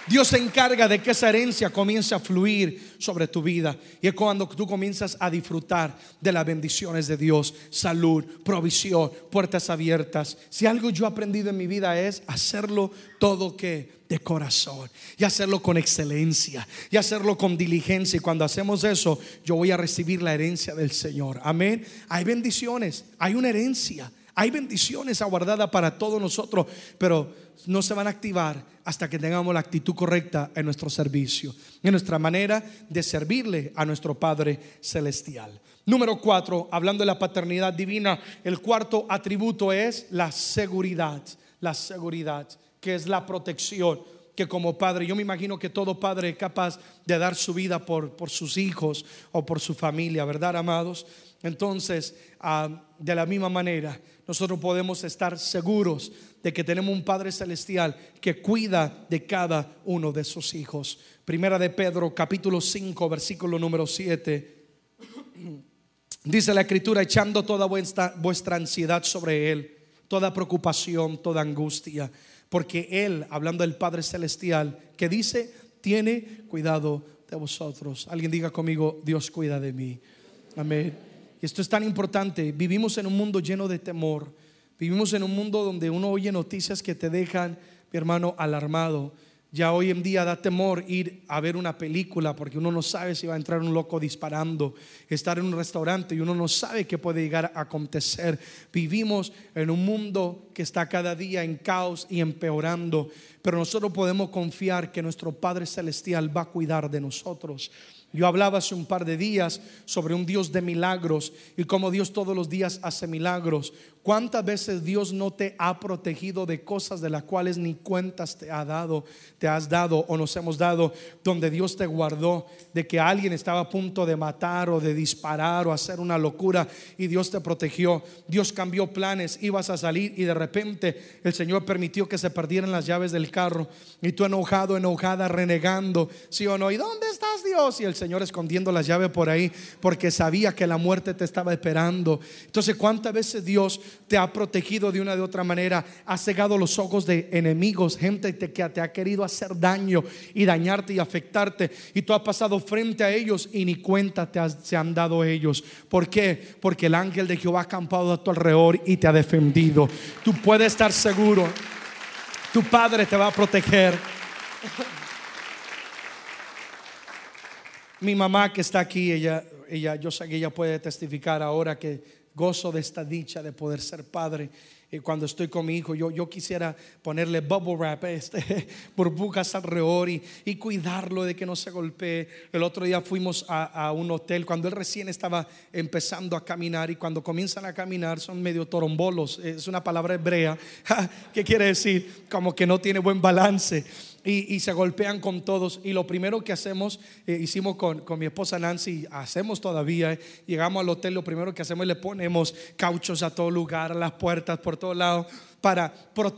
Dios se encarga de que esa herencia comience a fluir sobre tu vida. Y es cuando tú comienzas a disfrutar de las bendiciones de Dios, salud, provisión, puertas abiertas. Si algo yo he aprendido en mi vida es hacerlo todo que de corazón y hacerlo con excelencia y hacerlo con diligencia. Y cuando hacemos eso, yo voy a recibir la herencia del Señor. Amén. Hay bendiciones, hay una herencia. Hay bendiciones aguardadas para todos nosotros, pero no se van a activar hasta que tengamos la actitud correcta en nuestro servicio, en nuestra manera de servirle a nuestro Padre Celestial. Número cuatro, hablando de la paternidad divina, el cuarto atributo es la seguridad, la seguridad, que es la protección que como padre, yo me imagino que todo padre es capaz de dar su vida por, por sus hijos o por su familia, ¿verdad, amados? Entonces, ah, de la misma manera, nosotros podemos estar seguros de que tenemos un Padre Celestial que cuida de cada uno de sus hijos. Primera de Pedro, capítulo 5, versículo número 7. Dice la escritura, echando toda vuestra, vuestra ansiedad sobre Él, toda preocupación, toda angustia, porque Él, hablando del Padre Celestial, que dice, tiene cuidado de vosotros. Alguien diga conmigo, Dios cuida de mí. Amén. Esto es tan importante. Vivimos en un mundo lleno de temor. Vivimos en un mundo donde uno oye noticias que te dejan, mi hermano, alarmado. Ya hoy en día da temor ir a ver una película porque uno no sabe si va a entrar un loco disparando, estar en un restaurante y uno no sabe qué puede llegar a acontecer. Vivimos en un mundo que está cada día en caos y empeorando, pero nosotros podemos confiar que nuestro Padre Celestial va a cuidar de nosotros. Yo hablaba hace un par de días sobre un Dios de milagros y cómo Dios todos los días hace milagros. ¿Cuántas veces Dios no te ha protegido de cosas de las cuales ni cuentas te ha dado, te has dado o nos hemos dado, donde Dios te guardó de que alguien estaba a punto de matar o de disparar o hacer una locura y Dios te protegió? Dios cambió planes, ibas a salir y de repente el Señor permitió que se perdieran las llaves del carro y tú enojado, enojada, renegando, sí o no, ¿y dónde estás Dios? Y el Señor escondiendo las llaves por ahí porque sabía que la muerte te estaba esperando. Entonces, ¿cuántas veces Dios te ha protegido de una de otra manera, ha cegado los ojos de enemigos, gente que te ha querido hacer daño y dañarte y afectarte, y tú has pasado frente a ellos y ni cuenta te se han dado ellos. ¿Por qué? Porque el ángel de Jehová ha acampado a tu alrededor y te ha defendido. Tú puedes estar seguro, tu padre te va a proteger. Mi mamá que está aquí, ella, ella, yo sé que ella puede testificar ahora que gozo de esta dicha de poder ser padre. Y cuando estoy con mi hijo, yo, yo quisiera ponerle bubble wrap, este, burbujas alrededor y, y cuidarlo de que no se golpee. El otro día fuimos a, a, un hotel cuando él recién estaba empezando a caminar y cuando comienzan a caminar son medio torombolos. Es una palabra hebrea. ¿Qué quiere decir? Como que no tiene buen balance y, se golpean con todos. Y lo primero que hacemos, eh, hicimos con, con, mi esposa Nancy, hacemos todavía, eh, llegamos al hotel, lo primero que hacemos es le ponemos cauchos a todo lugar, las puertas, por todos lados. Para,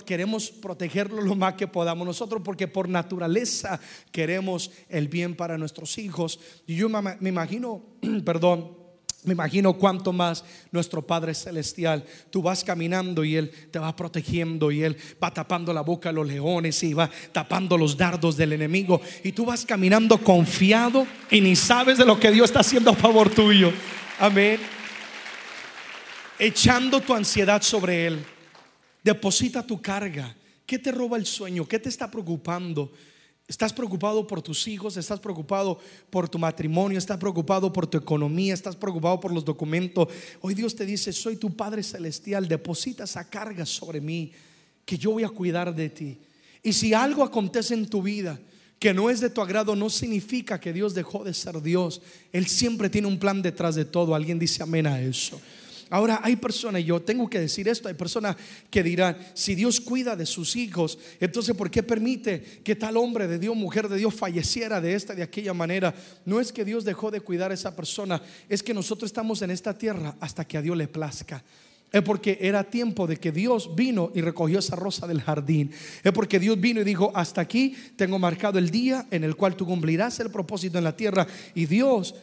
queremos protegerlo lo más que podamos nosotros, porque por naturaleza queremos el bien para nuestros hijos. Y yo me imagino, perdón, me imagino cuánto más nuestro Padre Celestial. Tú vas caminando y Él te va protegiendo y Él va tapando la boca de los leones y va tapando los dardos del enemigo. Y tú vas caminando confiado y ni sabes de lo que Dios está haciendo a favor tuyo. Amén. Echando tu ansiedad sobre Él. Deposita tu carga. ¿Qué te roba el sueño? ¿Qué te está preocupando? Estás preocupado por tus hijos, estás preocupado por tu matrimonio, estás preocupado por tu economía, estás preocupado por los documentos. Hoy Dios te dice, soy tu Padre Celestial, deposita esa carga sobre mí, que yo voy a cuidar de ti. Y si algo acontece en tu vida que no es de tu agrado, no significa que Dios dejó de ser Dios. Él siempre tiene un plan detrás de todo. Alguien dice amén a eso. Ahora hay personas, y yo tengo que decir esto, hay personas que dirán, si Dios cuida de sus hijos, entonces ¿por qué permite que tal hombre de Dios, mujer de Dios falleciera de esta, de aquella manera? No es que Dios dejó de cuidar a esa persona, es que nosotros estamos en esta tierra hasta que a Dios le plazca. Es porque era tiempo de que Dios vino y recogió esa rosa del jardín. Es porque Dios vino y dijo, hasta aquí tengo marcado el día en el cual tú cumplirás el propósito en la tierra. Y Dios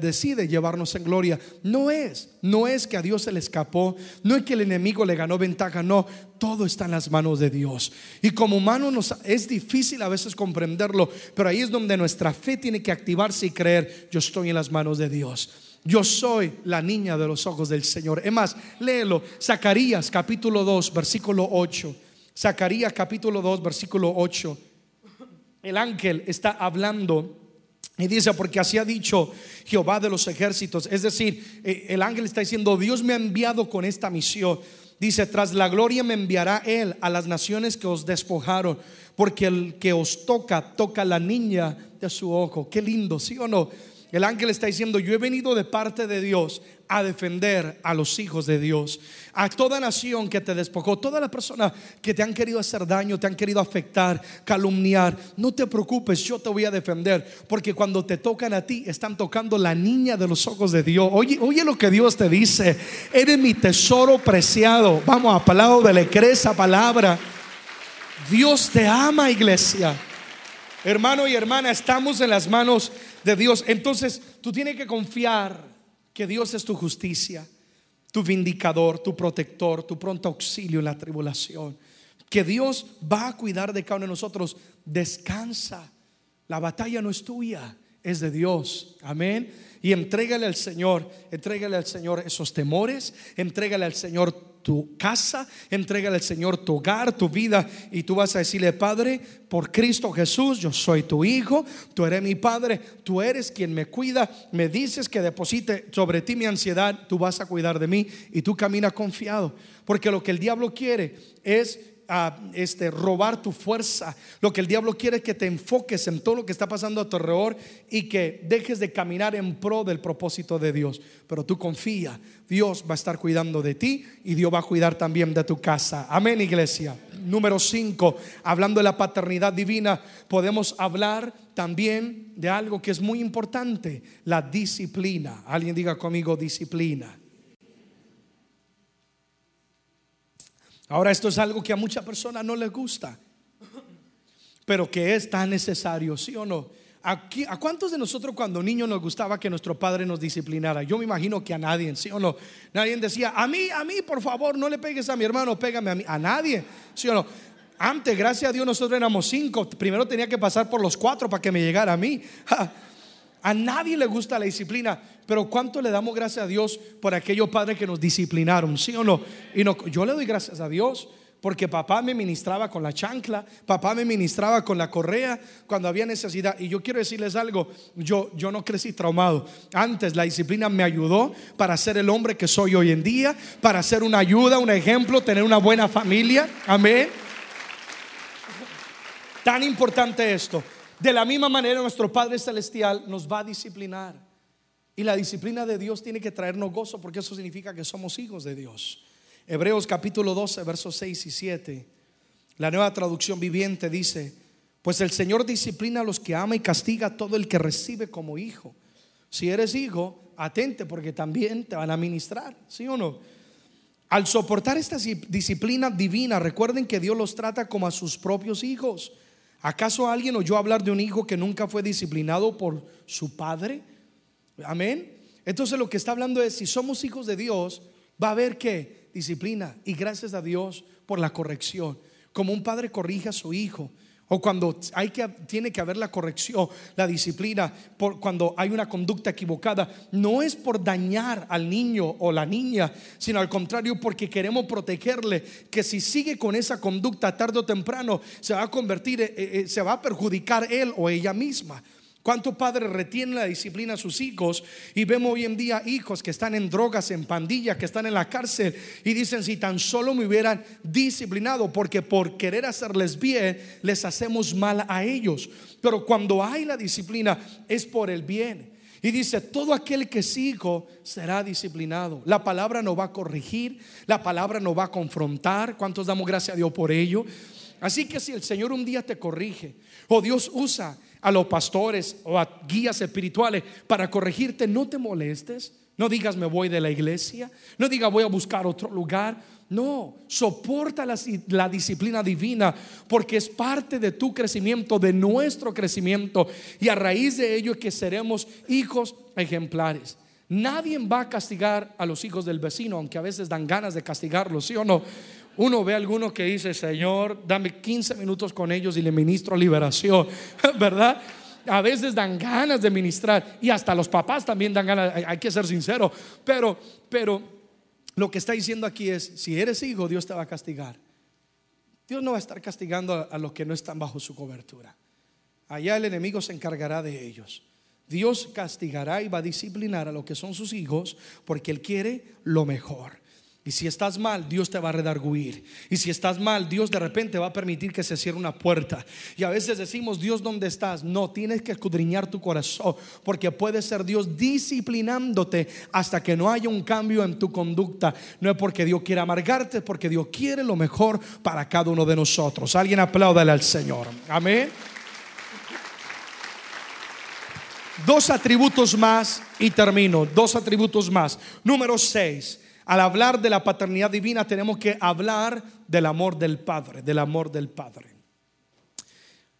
decide llevarnos en gloria. No es, no es que a Dios se le escapó, no es que el enemigo le ganó ventaja, no. Todo está en las manos de Dios. Y como humano nos, es difícil a veces comprenderlo, pero ahí es donde nuestra fe tiene que activarse y creer, yo estoy en las manos de Dios. Yo soy la niña de los ojos del Señor. Es más, léelo. Zacarías capítulo 2, versículo 8. Zacarías capítulo 2, versículo 8. El ángel está hablando y dice, porque así ha dicho Jehová de los ejércitos. Es decir, eh, el ángel está diciendo, Dios me ha enviado con esta misión. Dice, tras la gloria me enviará Él a las naciones que os despojaron, porque el que os toca, toca la niña de su ojo. Qué lindo, ¿sí o no? El ángel está diciendo, yo he venido de parte de Dios a defender a los hijos de Dios, a toda nación que te despojó, toda la persona que te han querido hacer daño, te han querido afectar, calumniar, no te preocupes, yo te voy a defender, porque cuando te tocan a ti, están tocando la niña de los ojos de Dios. Oye, oye lo que Dios te dice, eres mi tesoro preciado. Vamos, a palabra de le esa palabra. Dios te ama, iglesia. Hermano y hermana, estamos en las manos de Dios. Entonces, tú tienes que confiar que Dios es tu justicia, tu vindicador, tu protector, tu pronto auxilio en la tribulación. Que Dios va a cuidar de cada uno de nosotros. Descansa. La batalla no es tuya, es de Dios. Amén. Y entrégale al Señor, entrégale al Señor esos temores, entrégale al Señor tu casa, entrégale al Señor tu hogar, tu vida y tú vas a decirle, Padre, por Cristo Jesús, yo soy tu hijo, tú eres mi Padre, tú eres quien me cuida, me dices que deposite sobre ti mi ansiedad, tú vas a cuidar de mí y tú caminas confiado, porque lo que el diablo quiere es a este, robar tu fuerza. Lo que el diablo quiere es que te enfoques en todo lo que está pasando a tu alrededor y que dejes de caminar en pro del propósito de Dios. Pero tú confía, Dios va a estar cuidando de ti y Dios va a cuidar también de tu casa. Amén, iglesia. Número 5, hablando de la paternidad divina, podemos hablar también de algo que es muy importante, la disciplina. Alguien diga conmigo disciplina. Ahora esto es algo que a muchas personas no les gusta, pero que es tan necesario, ¿sí o no? ¿A cuántos de nosotros cuando niños nos gustaba que nuestro padre nos disciplinara? Yo me imagino que a nadie, ¿sí o no? Nadie decía, a mí, a mí, por favor, no le pegues a mi hermano, pégame a mí. A nadie, ¿sí o no? Antes, gracias a Dios, nosotros éramos cinco. Primero tenía que pasar por los cuatro para que me llegara a mí. A nadie le gusta la disciplina, pero ¿cuánto le damos gracias a Dios por aquellos padres que nos disciplinaron? ¿Sí o no? Y no, yo le doy gracias a Dios porque papá me ministraba con la chancla, papá me ministraba con la correa cuando había necesidad. Y yo quiero decirles algo, yo, yo no crecí traumado. Antes la disciplina me ayudó para ser el hombre que soy hoy en día, para ser una ayuda, un ejemplo, tener una buena familia. Amén. Tan importante esto. De la misma manera nuestro Padre Celestial nos va a disciplinar. Y la disciplina de Dios tiene que traernos gozo porque eso significa que somos hijos de Dios. Hebreos capítulo 12, versos 6 y 7. La nueva traducción viviente dice, pues el Señor disciplina a los que ama y castiga a todo el que recibe como hijo. Si eres hijo, atente porque también te van a ministrar, ¿sí o no? Al soportar esta disciplina divina, recuerden que Dios los trata como a sus propios hijos. ¿Acaso alguien oyó hablar de un hijo que nunca fue disciplinado por su padre? Amén. Entonces lo que está hablando es, si somos hijos de Dios, va a haber que disciplina. Y gracias a Dios por la corrección. Como un padre corrige a su hijo. O cuando hay que, tiene que haber la corrección, la disciplina, por, cuando hay una conducta equivocada, no es por dañar al niño o la niña, sino al contrario porque queremos protegerle, que si sigue con esa conducta tarde o temprano, se va a convertir, eh, eh, se va a perjudicar él o ella misma. ¿Cuántos padres retienen la disciplina a sus hijos? Y vemos hoy en día hijos que están en drogas, en pandillas, que están en la cárcel y dicen, si tan solo me hubieran disciplinado, porque por querer hacerles bien, les hacemos mal a ellos. Pero cuando hay la disciplina es por el bien. Y dice, todo aquel que es será disciplinado. La palabra no va a corregir, la palabra no va a confrontar. ¿Cuántos damos gracias a Dios por ello? Así que si el Señor un día te corrige, o Dios usa a los pastores o a guías espirituales para corregirte, no te molestes. No digas me voy de la iglesia. No digas voy a buscar otro lugar. No, soporta la, la, disciplina divina porque es parte de tu crecimiento, de nuestro crecimiento. Y a raíz de ello es que seremos hijos ejemplares. Nadie va a castigar a los hijos del vecino, aunque a veces dan ganas de castigarlos, ¿sí o no? Uno ve a algunos que dice, Señor, dame 15 minutos con ellos y le ministro liberación, ¿verdad? A veces dan ganas de ministrar y hasta los papás también dan ganas, hay que ser sincero, pero, pero lo que está diciendo aquí es, si eres hijo, Dios te va a castigar. Dios no va a estar castigando a los que no están bajo su cobertura. Allá el enemigo se encargará de ellos. Dios castigará y va a disciplinar a los que son sus hijos porque Él quiere lo mejor. Y si estás mal, Dios te va a redarguir. Y si estás mal, Dios de repente va a permitir que se cierre una puerta. Y a veces decimos, Dios, ¿dónde estás? No, tienes que escudriñar tu corazón. Porque puede ser Dios disciplinándote hasta que no haya un cambio en tu conducta. No es porque Dios quiere amargarte, es porque Dios quiere lo mejor para cada uno de nosotros. Alguien apláudale al Señor. Amén. Dos atributos más y termino. Dos atributos más. Número 6 al hablar de la paternidad divina tenemos que hablar del amor del Padre, del amor del Padre.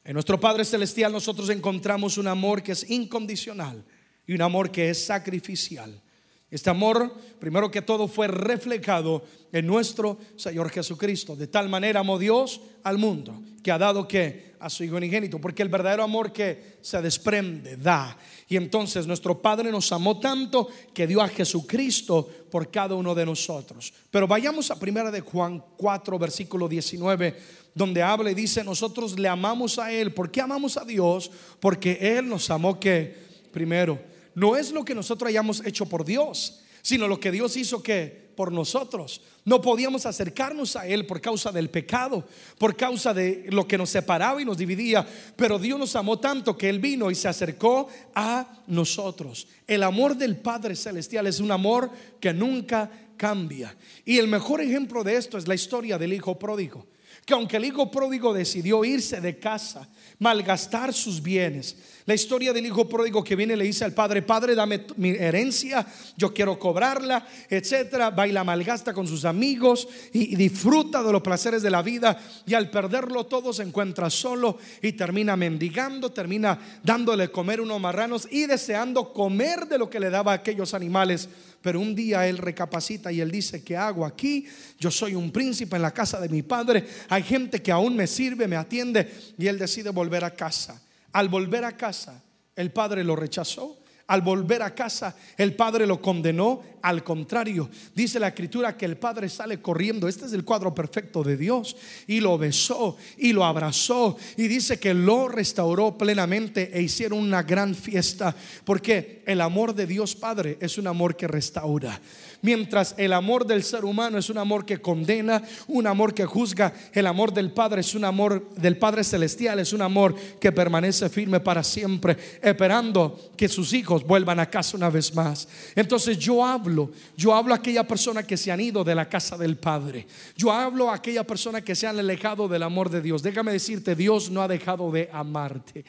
En nuestro Padre Celestial nosotros encontramos un amor que es incondicional y un amor que es sacrificial. Este amor, primero que todo, fue reflejado en nuestro Señor Jesucristo. De tal manera amó Dios al mundo, que ha dado que a su Hijo unigénito, porque el verdadero amor que se desprende, da. Y entonces nuestro Padre nos amó tanto que dio a Jesucristo por cada uno de nosotros. Pero vayamos a primera de Juan 4, versículo 19, donde habla y dice, nosotros le amamos a Él. ¿Por qué amamos a Dios? Porque Él nos amó que primero no es lo que nosotros hayamos hecho por Dios, sino lo que Dios hizo que por nosotros. No podíamos acercarnos a Él por causa del pecado, por causa de lo que nos separaba y nos dividía. Pero Dios nos amó tanto que Él vino y se acercó a nosotros. El amor del Padre Celestial es un amor que nunca cambia. Y el mejor ejemplo de esto es la historia del Hijo Pródigo. Que aunque el Hijo Pródigo decidió irse de casa, malgastar sus bienes. La historia del hijo pródigo que viene le dice al padre, padre, dame mi herencia, yo quiero cobrarla, etcétera. Va y la malgasta con sus amigos y, disfruta de los placeres de la vida y al perderlo todo se encuentra solo y termina mendigando, termina dándole comer unos marranos y deseando comer de lo que le daba a aquellos animales. Pero un día él recapacita y él dice, ¿qué hago aquí? Yo soy un príncipe en la casa de mi padre. Hay gente que aún me sirve, me atiende. Y él decide volver a casa. Al volver a casa, el padre lo rechazó. Al volver a casa, el padre lo condenó. Al contrario, dice la escritura que el padre sale corriendo. Este es el cuadro perfecto de Dios. Y lo besó y lo abrazó. Y dice que lo restauró plenamente e hicieron una gran fiesta. Porque el amor de Dios Padre es un amor que restaura. Mientras el amor del ser humano es un amor que condena, un amor que juzga, el amor del Padre es un amor del Padre celestial, es un amor que permanece firme para siempre, esperando que sus hijos vuelvan a casa una vez más. Entonces yo hablo, yo hablo a aquella persona que se han ido de la casa del Padre. Yo hablo a aquella persona que se han alejado del amor de Dios. Déjame decirte, Dios no ha dejado de amarte.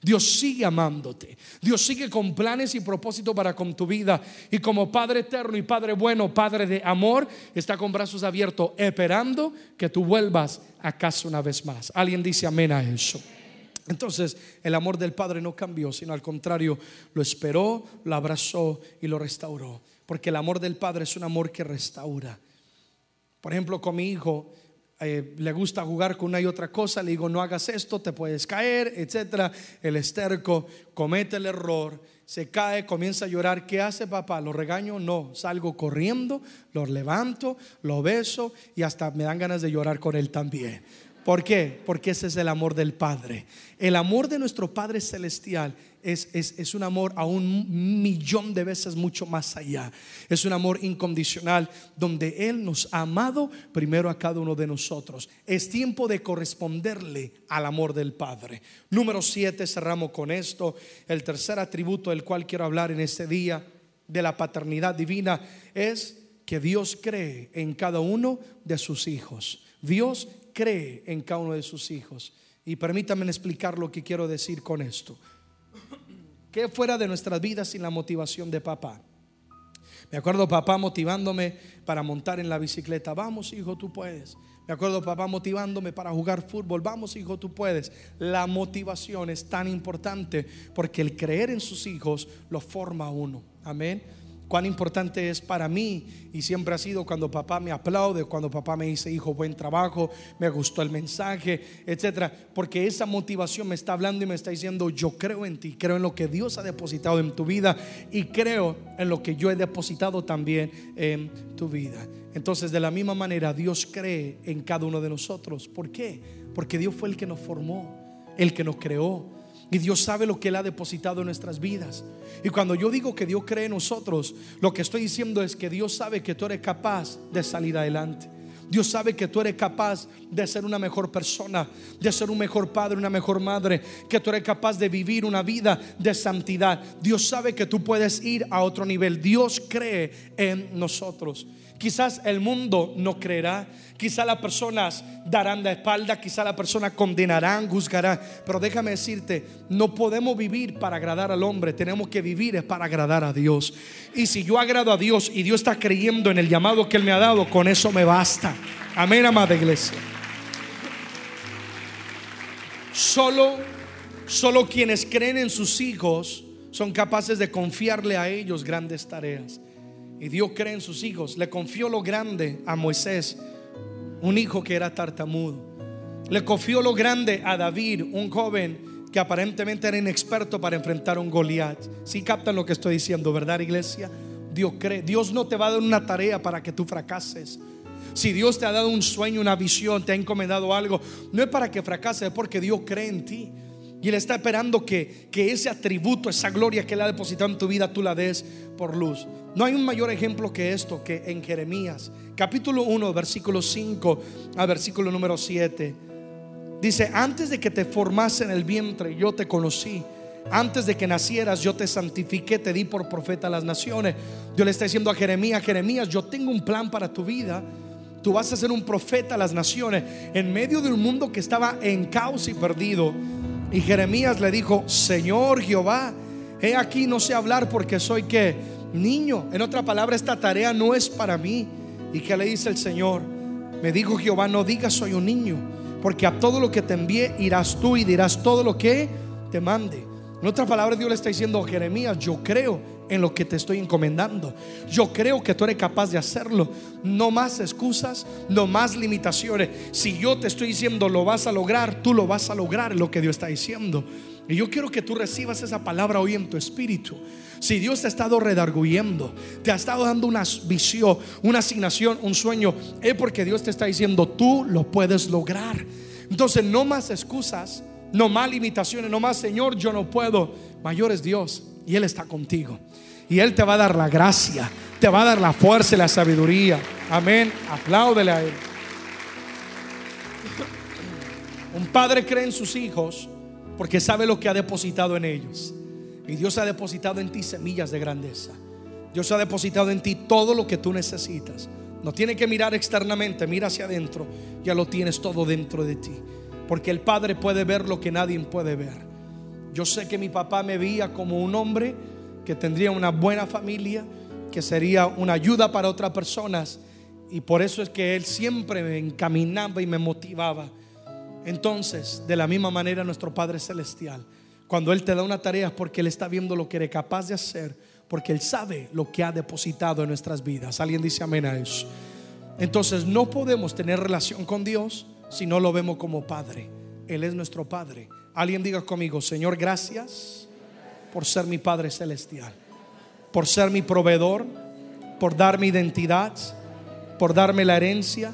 Dios sigue amándote. Dios sigue con planes y propósitos para con tu vida. Y como Padre eterno y Padre bueno, Padre de amor, está con brazos abiertos esperando que tú vuelvas a casa una vez más. Alguien dice amén a eso. Entonces el amor del Padre no cambió, sino al contrario, lo esperó, lo abrazó y lo restauró. Porque el amor del Padre es un amor que restaura. Por ejemplo, con mi hijo, eh, le gusta jugar con una y otra cosa, le digo, no hagas esto, te puedes caer, etcétera. El esterco comete el error, se cae, comienza a llorar. ¿Qué hace papá? ¿Lo regaño? No, salgo corriendo, lo levanto, lo beso y hasta me dan ganas de llorar con él también. ¿Por qué? Porque ese es el amor del Padre. El amor de nuestro Padre Celestial es, es, un amor a un millón de veces mucho más allá. Es un amor incondicional donde Él nos ha amado primero a cada uno de nosotros. Es tiempo de corresponderle al amor del Padre. Número siete, cerramos con esto. El tercer atributo del cual quiero hablar en este día de la paternidad divina es que Dios cree en cada uno de sus hijos. Dios cree en cada uno de sus hijos. Y permítanme explicar lo que quiero decir con esto. ¿Qué fuera de nuestras vidas sin la motivación de papá? Me acuerdo papá motivándome para montar en la bicicleta. Vamos, hijo, tú puedes. Me acuerdo papá motivándome para jugar fútbol. Vamos, hijo, tú puedes. La motivación es tan importante porque el creer en sus hijos lo forma uno. Amén cuán importante es para mí y siempre ha sido cuando papá me aplaude, cuando papá me dice, hijo, buen trabajo, me gustó el mensaje, etcétera, porque esa motivación me está hablando y me está diciendo, yo creo en ti, creo en lo que Dios ha depositado en tu vida y creo en lo que yo he depositado también en tu vida. Entonces, de la misma manera, Dios cree en cada uno de nosotros. ¿Por qué? Porque Dios fue el que nos formó, el que nos creó y Dios sabe lo que Él ha depositado en nuestras vidas. Y cuando yo digo que Dios cree en nosotros, lo que estoy diciendo es que Dios sabe que tú eres capaz de salir adelante. Dios sabe que tú eres capaz de ser una mejor persona, de ser un mejor padre, una mejor madre, que tú eres capaz de vivir una vida de santidad. Dios sabe que tú puedes ir a otro nivel. Dios cree en nosotros. Quizás el mundo no creerá, quizás las personas darán la espalda, quizás las personas condenarán, juzgarán, pero déjame decirte, no podemos vivir para agradar al hombre, tenemos que vivir para agradar a Dios. Y si yo agrado a Dios y Dios está creyendo en el llamado que Él me ha dado, con eso me basta. Amén, amada iglesia. Solo, solo quienes creen en sus hijos son capaces de confiarle a ellos grandes tareas. Y Dios cree en sus hijos. Le confió lo grande a Moisés, un hijo que era tartamudo. Le confió lo grande a David, un joven que aparentemente era inexperto para enfrentar a un Goliat. Si captan lo que estoy diciendo, ¿verdad, iglesia? Dios cree. Dios no te va a dar una tarea para que tú fracases. Si Dios te ha dado un sueño, una visión, te ha encomendado algo, no es para que fracases, es porque Dios cree en ti. Y Él está esperando que, que ese atributo, esa gloria que Él ha depositado en tu vida, tú la des por luz. No hay un mayor ejemplo que esto, que en Jeremías, capítulo 1, versículo 5 a versículo número 7. Dice, antes de que te formase en el vientre, yo te conocí. Antes de que nacieras, yo te santifiqué, te di por profeta a las naciones. Dios le está diciendo a Jeremías, Jeremías, yo tengo un plan para tu vida. Tú vas a ser un profeta a las naciones en medio de un mundo que estaba en caos y perdido. Y Jeremías le dijo, Señor Jehová, he aquí no sé hablar porque soy que niño. En otra palabra, esta tarea no es para mí. ¿Y qué le dice el Señor? Me dijo Jehová, no digas soy un niño, porque a todo lo que te envíe irás tú y dirás todo lo que te mande. En otra palabra, Dios le está diciendo Jeremías, yo creo en lo que te estoy encomendando. Yo creo que tú eres capaz de hacerlo. No más excusas, no más limitaciones. Si yo te estoy diciendo lo vas a lograr, tú lo vas a lograr, lo que Dios está diciendo. Y yo quiero que tú recibas esa palabra hoy en tu espíritu. Si Dios te ha estado redarguyendo, te ha estado dando una visión, una asignación, un sueño, es porque Dios te está diciendo, tú lo puedes lograr. Entonces, no más excusas, no más limitaciones, no más, Señor, yo no puedo. Mayor es Dios y Él está contigo. Y Él te va a dar la gracia, te va a dar la fuerza y la sabiduría. Amén. Apláudele a Él. Un padre cree en sus hijos porque sabe lo que ha depositado en ellos. Y Dios ha depositado en ti semillas de grandeza. Dios ha depositado en ti todo lo que tú necesitas. No tiene que mirar externamente, mira hacia adentro. Ya lo tienes todo dentro de ti. Porque el Padre puede ver lo que nadie puede ver. Yo sé que mi papá me veía como un hombre que tendría una buena familia, que sería una ayuda para otras personas. Y por eso es que él siempre me encaminaba y me motivaba entonces, de la misma manera, nuestro Padre Celestial, cuando Él te da una tarea es porque Él está viendo lo que eres capaz de hacer, porque Él sabe lo que ha depositado en nuestras vidas. Alguien dice amén a eso. Entonces, no podemos tener relación con Dios si no lo vemos como Padre. Él es nuestro Padre. Alguien diga conmigo, Señor, gracias por ser mi Padre Celestial, por ser mi proveedor, por darme identidad, por darme la herencia,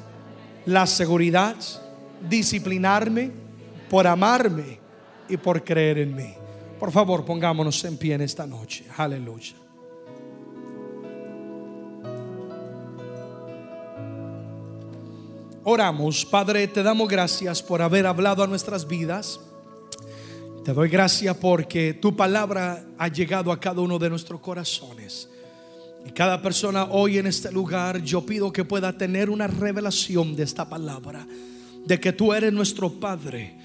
la seguridad disciplinarme, por amarme y por creer en mí. Por favor, pongámonos en pie en esta noche. Aleluya. Oramos, Padre, te damos gracias por haber hablado a nuestras vidas. Te doy gracias porque tu palabra ha llegado a cada uno de nuestros corazones. Y cada persona hoy en este lugar, yo pido que pueda tener una revelación de esta palabra de que tú eres nuestro Padre.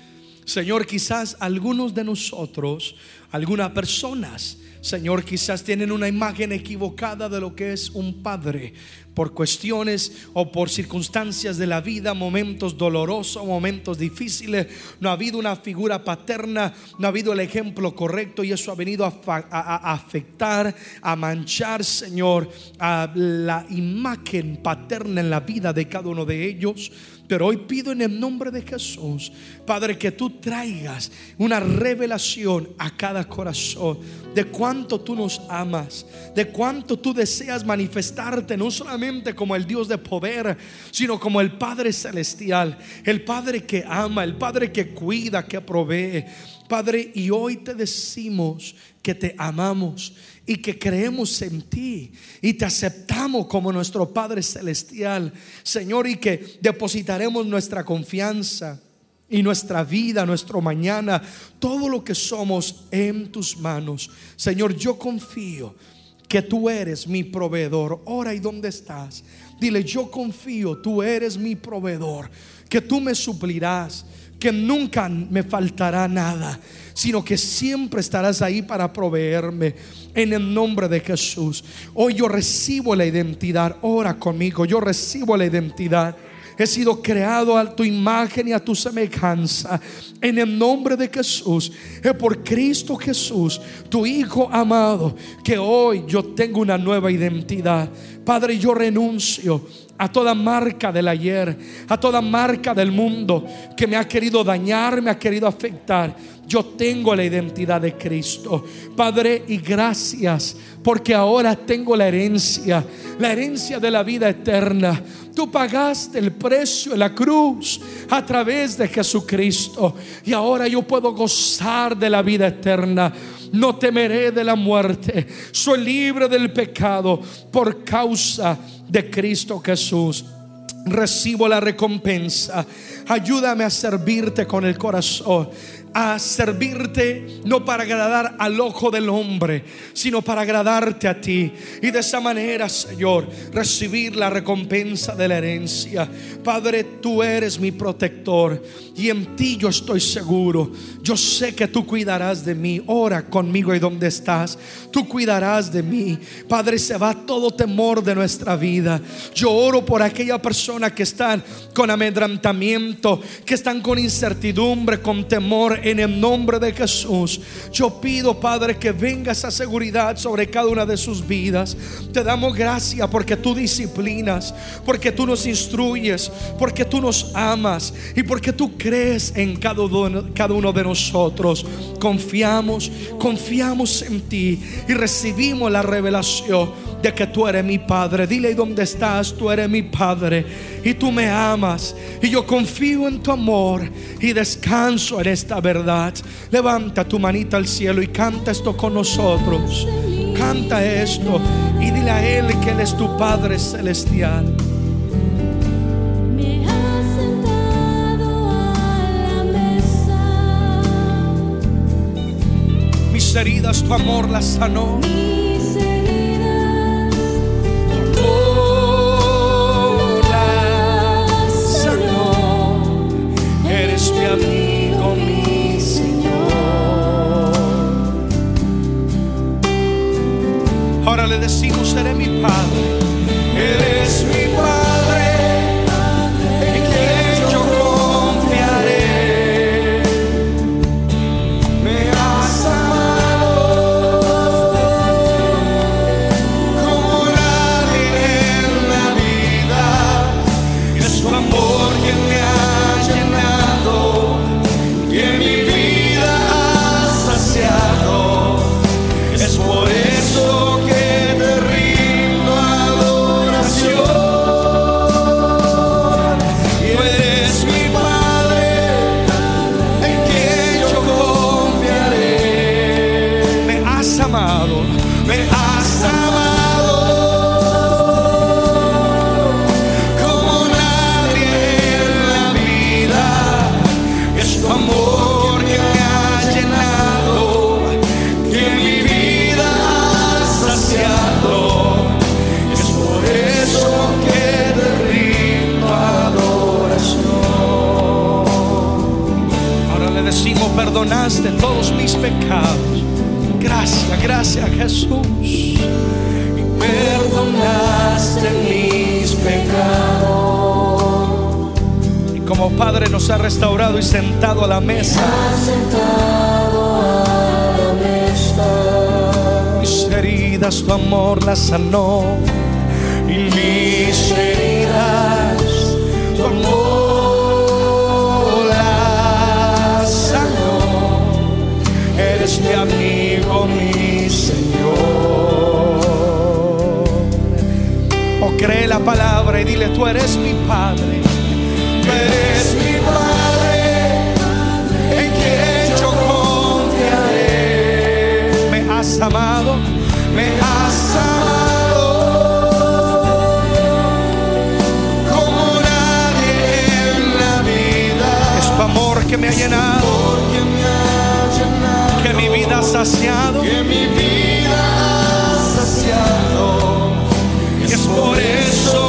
Señor, quizás algunos de nosotros, algunas personas, Señor, quizás tienen una imagen equivocada de lo que es un padre por cuestiones o por circunstancias de la vida, momentos dolorosos, momentos difíciles. No ha habido una figura paterna, no ha habido el ejemplo correcto y eso ha venido a, afectar, a manchar, Señor, a la imagen paterna en la vida de cada uno de ellos. Pero hoy pido en el nombre de Jesús, Padre, que tú traigas una revelación a cada corazón de cuánto tú nos amas, de cuánto tú deseas manifestarte, no solamente como el Dios de poder, sino como el Padre celestial, el Padre que ama, el Padre que cuida, que provee. Padre, y hoy te decimos que te amamos y que creemos en ti y te aceptamos como nuestro Padre Celestial, Señor, y que depositaremos nuestra confianza y nuestra vida, nuestro mañana, todo lo que somos en tus manos. Señor, yo confío que tú eres mi proveedor. Ora y dónde estás. Dile, yo confío, tú eres mi proveedor, que tú me suplirás, que nunca me faltará nada, sino que siempre estarás ahí para proveerme en el nombre de Jesús. Hoy yo recibo la identidad. Ora conmigo, yo recibo la identidad. He sido creado a tu imagen y a tu semejanza. En el nombre de Jesús. Es por Cristo Jesús, tu Hijo amado, que hoy yo tengo una nueva identidad. Padre, yo renuncio a toda marca del ayer, a toda marca del mundo que me ha querido dañar, me ha querido afectar. Yo tengo la identidad de Cristo. Padre, y gracias porque ahora tengo la herencia, la herencia de la vida eterna. Tú pagaste el precio de la cruz a través de Jesucristo y ahora yo puedo gozar de la vida eterna. No temeré de la muerte. Soy libre del pecado por causa de Cristo Jesús recibo la recompensa. Ayúdame a servirte con el corazón a servirte no para agradar al ojo del hombre, sino para agradarte a ti. Y de esa manera, Señor, recibir la recompensa de la herencia. Padre, tú eres mi protector y en ti yo estoy seguro. Yo sé que tú cuidarás de mí. Ora conmigo y donde estás. Tú cuidarás de mí. Padre, se va todo temor de nuestra vida. Yo oro por aquella persona que están con amedrantamiento, que están con incertidumbre, con temor En el nombre de Jesús, yo pido, Padre, que venga esa seguridad sobre cada una de sus vidas. Te damos gracias porque tú disciplinas, porque tú nos instruyes, porque tú nos amas y porque tú crees en cada uno de nosotros. Confiamos, confiamos en ti y recibimos la revelación de que tú eres mi Padre. Dile dónde estás, tú eres mi Padre y tú me amas y yo confío en tu amor y descanso en esta verdad. Levanta tu manita al cielo y canta esto con nosotros. Canta esto y dile a Él que Él es tu Padre celestial. Me has sentado a la mesa, Mis heridas tu amor las sanó. Gracias, gracias Jesús. Y perdonaste mis pecados. Y como Padre nos ha restaurado y sentado a la mesa. Mis heridas tu amor las sanó. Cree la palabra y dile, tú eres mi Padre. Tú eres mi Padre, en quien yo confiaré. Me has amado, me has amado. Amor que me ha llenado. Que mi vida ha saciado. Que mi vida ha saciado por eso